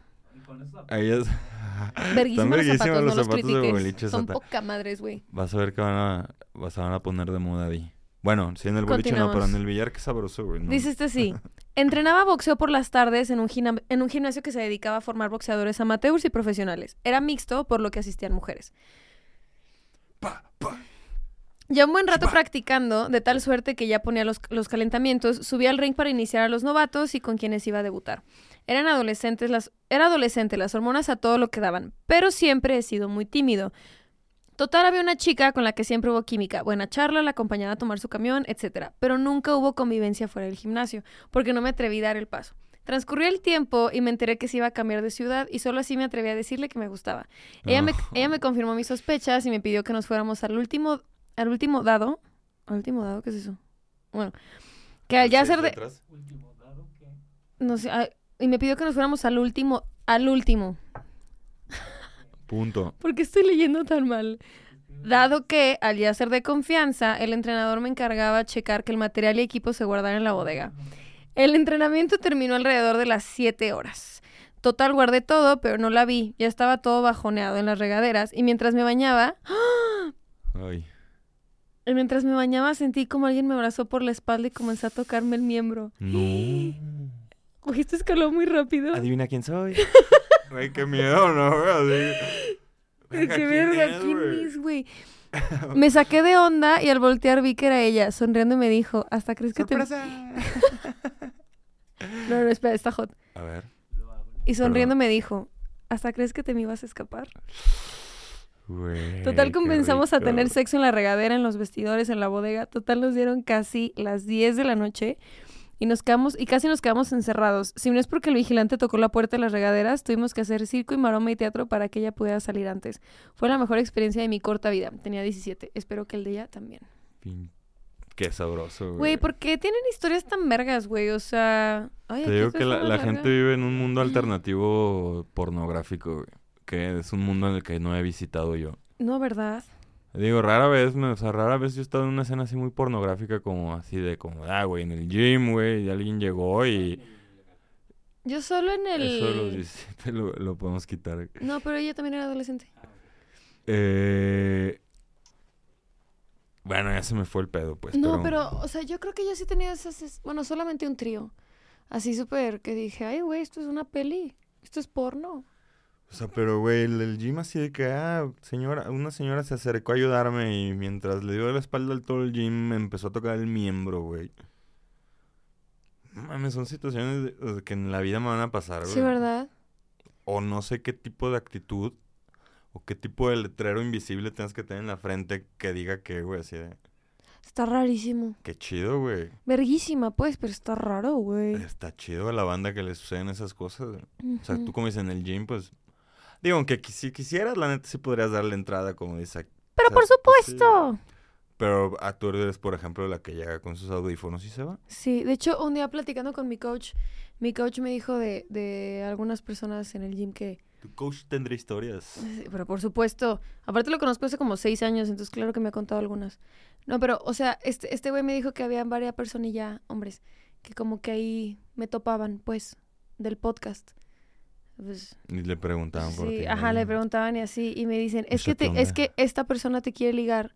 Ahí es... Verguísimos los zapatos, los no los zapatos de boliche, Son Sata. poca madres, güey. Vas a ver que van a, vas a, van a poner de moda ahí. Bueno, sí en el boliche no, pero en el billar qué sabroso, güey. ¿no? Dice este sí. Entrenaba boxeo por las tardes en un, en un gimnasio que se dedicaba a formar boxeadores amateurs y profesionales. Era mixto, por lo que asistían mujeres. Pa, pa. Ya un buen rato practicando, de tal suerte que ya ponía los, los calentamientos, subía al ring para iniciar a los novatos y con quienes iba a debutar. Eran adolescentes, las, era adolescente, las hormonas a todo lo que daban, pero siempre he sido muy tímido. Total, había una chica con la que siempre hubo química, buena charla, la acompañaba a tomar su camión, etc. Pero nunca hubo convivencia fuera del gimnasio, porque no me atreví a dar el paso. Transcurrió el tiempo y me enteré que se iba a cambiar de ciudad y solo así me atreví a decirle que me gustaba. Ella, me, ella me confirmó mis sospechas y me pidió que nos fuéramos al último al último dado. ¿Al último dado? ¿Qué es eso? Bueno, que al ya ser de... No sé, y me pidió que nos fuéramos al último, al último. Punto. ¿Por qué estoy leyendo tan mal? Dado que, al ya ser de confianza, el entrenador me encargaba checar que el material y equipo se guardaran en la bodega. El entrenamiento terminó alrededor de las 7 horas. Total, guardé todo, pero no la vi. Ya estaba todo bajoneado en las regaderas. Y mientras me bañaba... ¡ah! Ay. Y mientras me bañaba sentí como alguien me abrazó por la espalda y comenzó a tocarme el miembro. No. Uy, esto escaló muy rápido. Adivina quién soy. Güey, qué miedo, ¿no? Güey? ¡Qué ¿quién verga! ¿Quién güey? es, güey? Me saqué de onda y al voltear vi que era ella. Sonriendo me dijo, ¿hasta crees que te...? ¡Sorpresa! No, no, espera, está hot. A ver. Y sonriendo me dijo, ¿hasta crees que te me ibas a escapar? Güey, Total, comenzamos a tener sexo en la regadera, en los vestidores, en la bodega. Total, nos dieron casi las 10 de la noche y nos quedamos, y casi nos quedamos encerrados. Si no es porque el vigilante tocó la puerta de las regaderas, tuvimos que hacer circo y maroma y teatro para que ella pudiera salir antes. Fue la mejor experiencia de mi corta vida. Tenía 17. Espero que el de ella también. Qué sabroso, güey. Güey, ¿por qué tienen historias tan vergas, güey? O sea... Ay, Te digo que la, la gente vive en un mundo alternativo pornográfico, güey. Que es un mundo en el que no he visitado yo. No, ¿verdad? Digo, rara vez, me- o sea, rara vez yo he estado en una escena así muy pornográfica como así de como, ah, güey, en el gym, güey, y alguien llegó y Yo solo en el... eso de los 17 lo, lo podemos quitar. No, pero ella también era adolescente. Eh... Bueno, ya se me fue el pedo, pues. no, pero, o sea, yo creo que yo sí tenía esas... es- Bueno, solamente un trío. Así súper que dije, ay, güey, esto es una peli. Esto es porno. O sea, pero, güey, el del gym así de que, ah, señora, una señora se acercó a ayudarme y mientras le dio la espalda al todo el gym me empezó a tocar el miembro, güey. No Mames, son situaciones de- que en la vida me van a pasar, güey. Sí, ¿verdad? O no sé qué tipo de actitud o qué tipo de letrero invisible tienes que tener en la frente que diga que, güey, así de, Está rarísimo. qué chido, güey. Verguísima, pues, pero está raro, güey. Está chido a la banda que le suceden esas cosas. O sea, tú como dices en el gym, pues... Digo, aunque si quisieras, la neta sí podrías darle entrada, como dice. Pero o sea, por pues, sí. supuesto. Pero a tú eres, por ejemplo, la que llega con sus audífonos y se va. Sí, de hecho, un día platicando con mi coach, mi coach me dijo de, de algunas personas en el gym que... Tu coach tendrá historias. Sí, Pero por supuesto, aparte lo conozco hace como seis años, entonces claro que me ha contado algunas. No, pero, o sea, este este güey me dijo que había varias personillas, hombres, que como que ahí me topaban, pues, del podcast. Pues, Y le preguntaban por sí, ti. ajá, ¿no? le preguntaban y así, y me dicen, es que, qué te, es que esta persona te quiere ligar,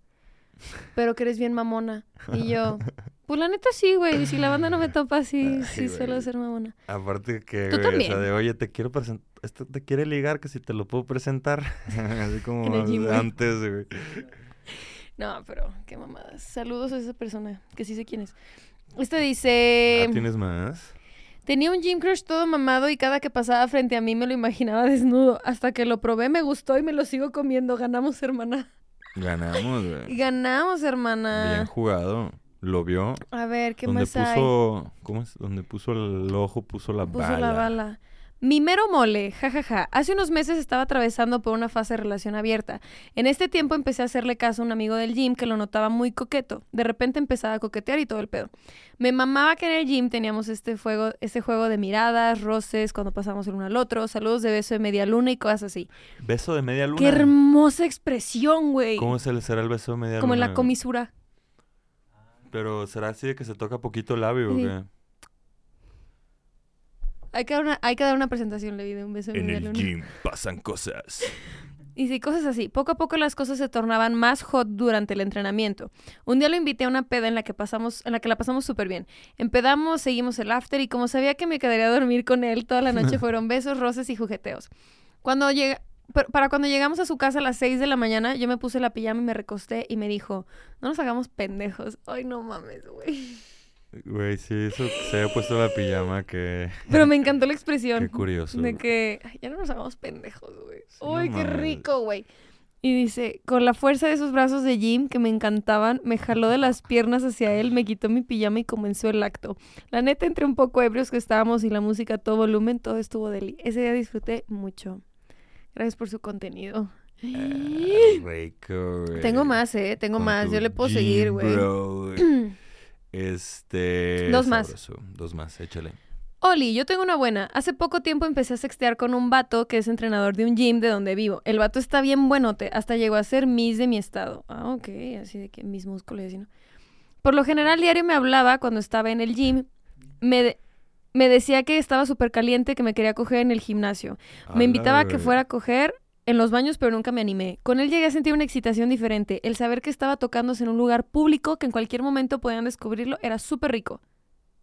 pero que eres bien mamona. Y yo, pues la neta sí, güey, y si la banda no me topa, sí, Ay, sí suelo güey. ser mamona. Aparte que, Tú güey, o sea, también. de, oye, te quiero presentar, esto te quiere ligar, que si te lo puedo presentar. Así como gym, antes, güey. No, pero qué mamadas. Saludos a esa persona, que sí sé quién es. Este dice... Ah, ¿tienes más? Tenía un gym crush todo mamado y cada que pasaba frente a mí me lo imaginaba desnudo. Hasta que lo probé, me gustó y me lo sigo comiendo. Ganamos, hermana. Ganamos, güey. Ganamos, Bien hermana. jugado. Lo vio. A ver, ¿qué donde más hay? puso, ¿cómo es? Donde puso el ojo, puso la Puso bala. la bala. Mi mero mole, jajaja. Hace unos meses estaba atravesando por una fase de relación abierta. En este tiempo empecé a hacerle caso a un amigo del gym que lo notaba muy coqueto. De repente empezaba a coquetear y todo el pedo. Me mamaba que en el gym teníamos este juego, este juego de miradas, roces, cuando pasamos el uno al otro, saludos de beso de media luna y cosas así. Beso de media luna. Qué hermosa expresión, güey. ¿Cómo se le será el beso de media Como en luna? la güey? comisura. Pero será así de que se toca poquito el labio, ¿o Sí. qué? Hay que dar una, hay que dar una presentación, Levi, de un beso En el luna. gym pasan cosas. Y sí, cosas así. Poco a poco las cosas se tornaban más hot durante el entrenamiento. Un día lo invité a una peda en la que pasamos, en la que la pasamos súper bien. Empedamos, seguimos el after y como sabía que me quedaría a dormir con él toda la noche fueron besos, roces y jugueteos. Cuando llega, para cuando llegamos a su casa a las 6 de la mañana, yo me puse la pijama y me recosté y me dijo, no nos hagamos pendejos. Ay, no mames, güey. Güey, sí, eso se había puesto la pijama, que... Pero me encantó la expresión. Qué curioso. De que "Ay, ya no nos hagamos pendejos, güey. Sí, Uy, no qué mames. rico, güey. Y dice, con la fuerza de esos brazos de Jim que me encantaban, me jaló de las piernas hacia él, me quitó mi pijama y comenzó el acto. La neta, entre un poco ebrios que estábamos y la música a todo volumen, todo estuvo deli. Ese día disfruté mucho. Gracias por su contenido. Ah, rico, güey. Tengo más, ¿eh? Tengo Con más. Yo le puedo seguir, güey. Este. Dos más. sabroso. Dos más, échale. Oli, yo tengo una buena. Hace poco tiempo empecé a sextear con un vato que es entrenador de un gym de donde vivo. El vato está bien buenote, hasta llegó a ser Miss de mi estado. Ah, ok, así de que mis músculos y así, ¿no? Por lo general, diario me hablaba cuando estaba en el gym. Me, de- me decía que estaba súper caliente, que me quería coger en el gimnasio. Me invitaba a que fuera a coger en los baños, pero nunca me animé. Con él llegué a sentir una excitación diferente. El saber que estaba tocándose en un lugar público, que en cualquier momento podían descubrirlo, era súper rico.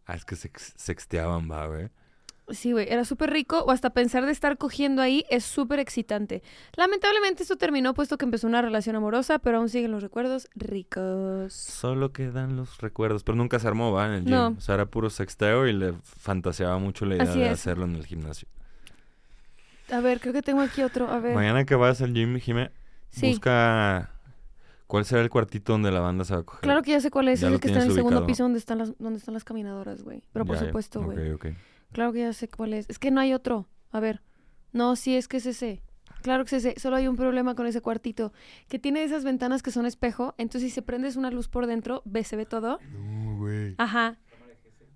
Ah, es que sex- sexteaban, va, güey. Sí, güey, era súper rico o hasta pensar de estar cogiendo ahí es súper excitante. Lamentablemente esto terminó puesto que empezó una relación amorosa, pero aún siguen los recuerdos ricos. Solo quedan los recuerdos, pero nunca se armó, va, en el gym. No. O sea, era puro sexteo y le fantaseaba mucho la idea Así de es. hacerlo en el gimnasio. A ver, creo que tengo aquí otro. A ver. Mañana que vayas al gym, Jime, sí, busca cuál será el cuartito donde la banda se va a coger. claro que ya sé cuál es. Ya es el que está en el segundo piso donde están las, donde están las caminadoras, güey. Pero por Ya, supuesto, güey. Ok, ok. Claro que ya sé cuál es. Es que no hay otro. A ver. No, sí es que es ese. Claro que es ese. Solo hay un problema con ese cuartito. Que tiene esas ventanas que son espejo. Entonces, si se prendes una luz por dentro, ve, se ve todo. No, güey. Ajá.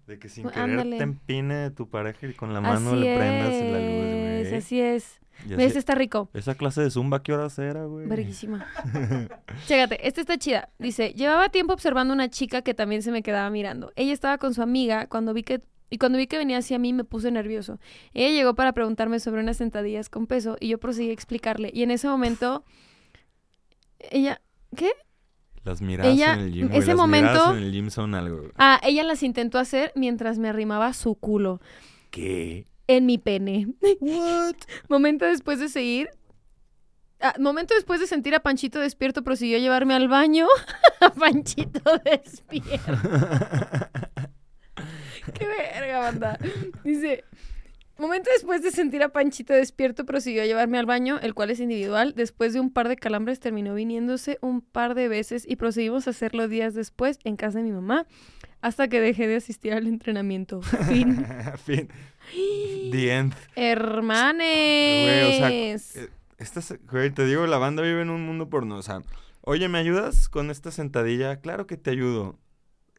De que sin Pues, querer ándale. te empine tu pareja y con la mano así le es. prendas la luz, güey. Así es. ¿Ves? así- Está rico. Esa clase de zumba, ¿qué horas era, güey? Verguísima. Chécate, esta está chida. Dice, llevaba tiempo observando una chica que también se me quedaba mirando. Ella estaba con su amiga cuando vi que... Y cuando vi que venía hacia mí me puse nervioso. Ella llegó para preguntarme sobre unas sentadillas con peso y yo proseguí a explicarle. Y en ese momento, ella... ¿Qué? Las miradas Ella- en el gym, güey. ese Las momento- en el gym son algo, güey. Ah, ella las intentó hacer mientras me arrimaba su culo ¿Qué? en mi pene. What? Momento después de seguir. ah, momento después de sentir a Panchito despierto, prosiguió a llevarme al baño. a Panchito despierto. Qué verga, banda. Dice. Momento después de sentir a Panchito despierto, prosiguió a llevarme al baño, el cual es individual. Después de un par de calambres, terminó viniéndose un par de veces y proseguimos a hacerlo días después en casa de mi mamá, hasta que dejé de asistir al entrenamiento. Fin. fin. The end. Hermanes. Güey, o sea, eh, güey, te digo, la banda vive en un mundo porno. O sea, oye, ¿me ayudas con esta sentadilla? Claro que te ayudo.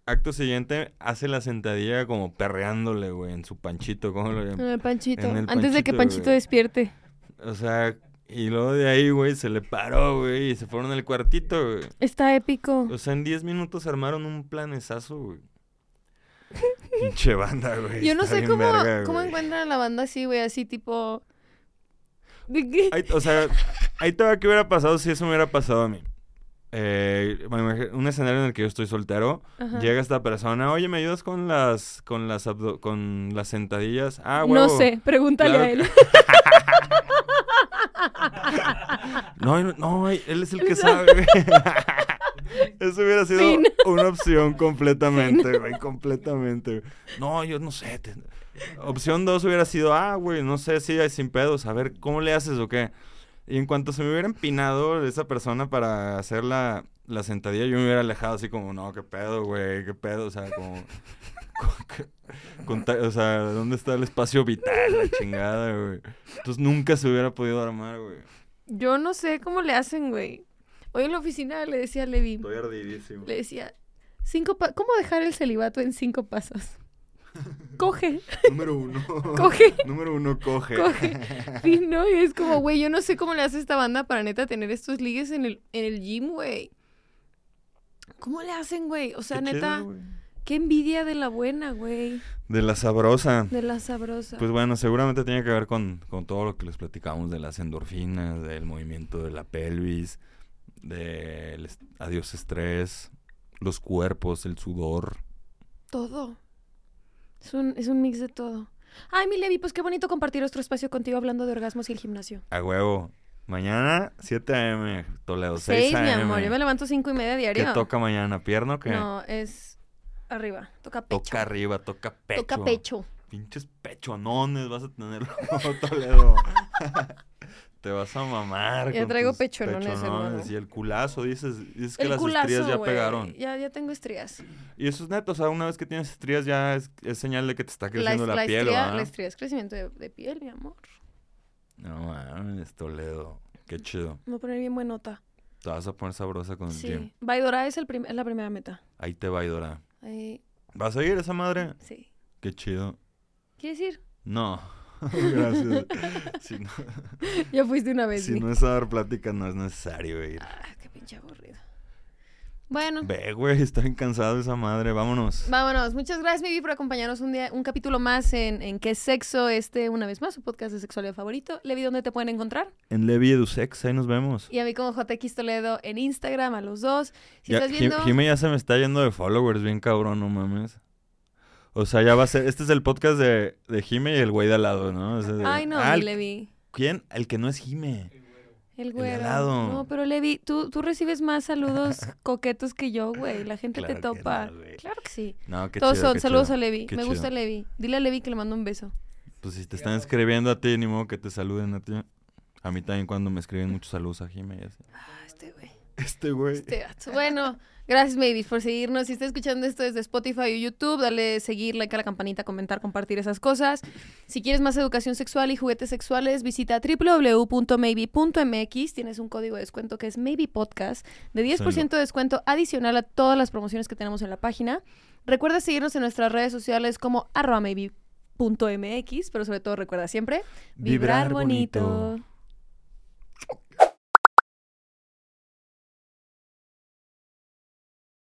Acto siguiente, hace la sentadilla como perreándole, güey, en su panchito. ¿Cómo lo llaman? En el Panchito. En el Antes de que Panchito, güey. despierte. O sea, y luego de ahí, güey, se le paró, güey, y se fueron al cuartito, güey. Está épico. O sea, en 10 minutos armaron un planesazo, güey. Pinche banda, güey. Yo no sé cómo, verga, cómo encuentran a la banda así, güey, así tipo... O sea, ahí te va qué hubiera pasado si eso me hubiera pasado a mí. Eh, un escenario en el que yo estoy soltero, Ajá. llega esta persona, oye, ¿me ayudas con las con las con las sentadillas? Ah, no sé, pregúntale Claro a él. No, no, no, él es el que sabe. Eso hubiera sido Fin. una opción completamente, güey, completamente. No, yo no sé. te- Opción dos hubiera sido, ah, güey, no sé si hay sin pedos, a ver, ¿cómo le haces o qué? Y en cuanto se me hubiera empinado esa persona para hacer la, la sentadilla, yo me hubiera alejado así como, no, qué pedo, güey, qué pedo, o sea, como... con- con o sea, ¿dónde está el espacio vital, la chingada, güey? Entonces nunca se hubiera podido armar, güey. Yo no sé cómo le hacen, güey. Hoy en la oficina le decía a Levi, Estoy ardidísimo. le decía, cinco pa- ¿cómo dejar el celibato en cinco pasos? Coge, Número uno. coge, Número uno, coge. coge. Sí, ¿no? Y es como, güey, yo no sé cómo le hace esta banda para neta tener estos ligues en el, en el gym, güey. ¿Cómo le hacen, güey? O sea, Qué neta, qué envidia de la buena, güey. De la sabrosa. De la sabrosa. Pues bueno, seguramente tiene que ver con, con todo lo que les platicamos de las endorfinas, del movimiento de la pelvis, del adiós estrés, los cuerpos, el sudor. Todo. Es un, es un mix de todo. Ay, mi Levi, pues qué bonito compartir nuestro espacio contigo hablando de orgasmos y el gimnasio. A huevo. Mañana, 7 a.m. Toledo, 6 Seis, a.m. mi amor. Yo me levanto cinco y media ¿Qué diario. toca mañana? ¿Pierna o qué? No, es arriba. Toca pecho. toca arriba, toca pecho. Toca pecho. Pinches pechonones vas a tener Toledo. Te vas a mamar. Ya traigo pechonones, hermano. Y el culazo, dices, dices que El las culazo, estrías ya pegaron. Ya, ya tengo estrías. Y eso es neto, o sea, una vez que tienes estrías ya es, es señal de que te está La, creciendo la, la piel, estría, la estría es crecimiento de, de piel, mi amor. No mames, Toledo. Qué chido. Me voy a poner bien buenota. Te vas a poner sabrosa con el gym. Sí. Vaidora es, el prim- es la primera meta. Ahí te va, Idora. Ahí, ¿Vas a ir esa madre? sí. Qué chido. ¿Quieres ir? No. Gracias. si no, Ya fuiste una vez. si no es a dar plática, no es necesario ir. Ah, qué pinche aburrido. Bueno, Ve, güey, está bien cansado esa madre. Vámonos. vámonos. Muchas gracias, Mivi, por acompañarnos un día, un capítulo más en, en ¿Qué sexo? Este, una vez más, su podcast de sexualidad favorito. Levi, ¿dónde te pueden encontrar? En Levi Edusex, ahí nos vemos. Y a mí como JX Toledo en Instagram, a los dos. Si Ya, estás viendo... Jime ya se me está yendo de followers, bien cabrón, no mames. O sea, ya va a ser. Este es el podcast de, de Jime y el güey de al lado, ¿no? De- Ay, no, Ah, mi el- Levi. ¿Quién? El que no es Jime. El de güero. al lado. No, pero Levi, tú, tú recibes más saludos coquetos que yo, güey. La gente Claro te que topa. no, claro que sí. No, qué Todos chido, son. qué Saludos chido. a Levi. Qué Me gusta. Levi. Dile a Levi que le mando un beso. Pues si te están escribiendo a ti, ni modo que te saluden a ti. A mí también cuando me escriben muchos saludos a Jime y así. Ah, este güey. Este güey. Este gato. Bueno, gracias, Baby, por seguirnos. Si está escuchando esto desde Spotify o YouTube, dale seguir, like a la campanita, comentar, compartir esas cosas. Si quieres más educación sexual y juguetes sexuales, visita www.maybe.mx. Tienes un código de descuento que es Maybe Podcast de 10% de descuento adicional a todas las promociones que tenemos en la página. Recuerda seguirnos en nuestras redes sociales como arroba maybe.mx, pero sobre todo recuerda siempre Vibrar vibrar bonito. bonito.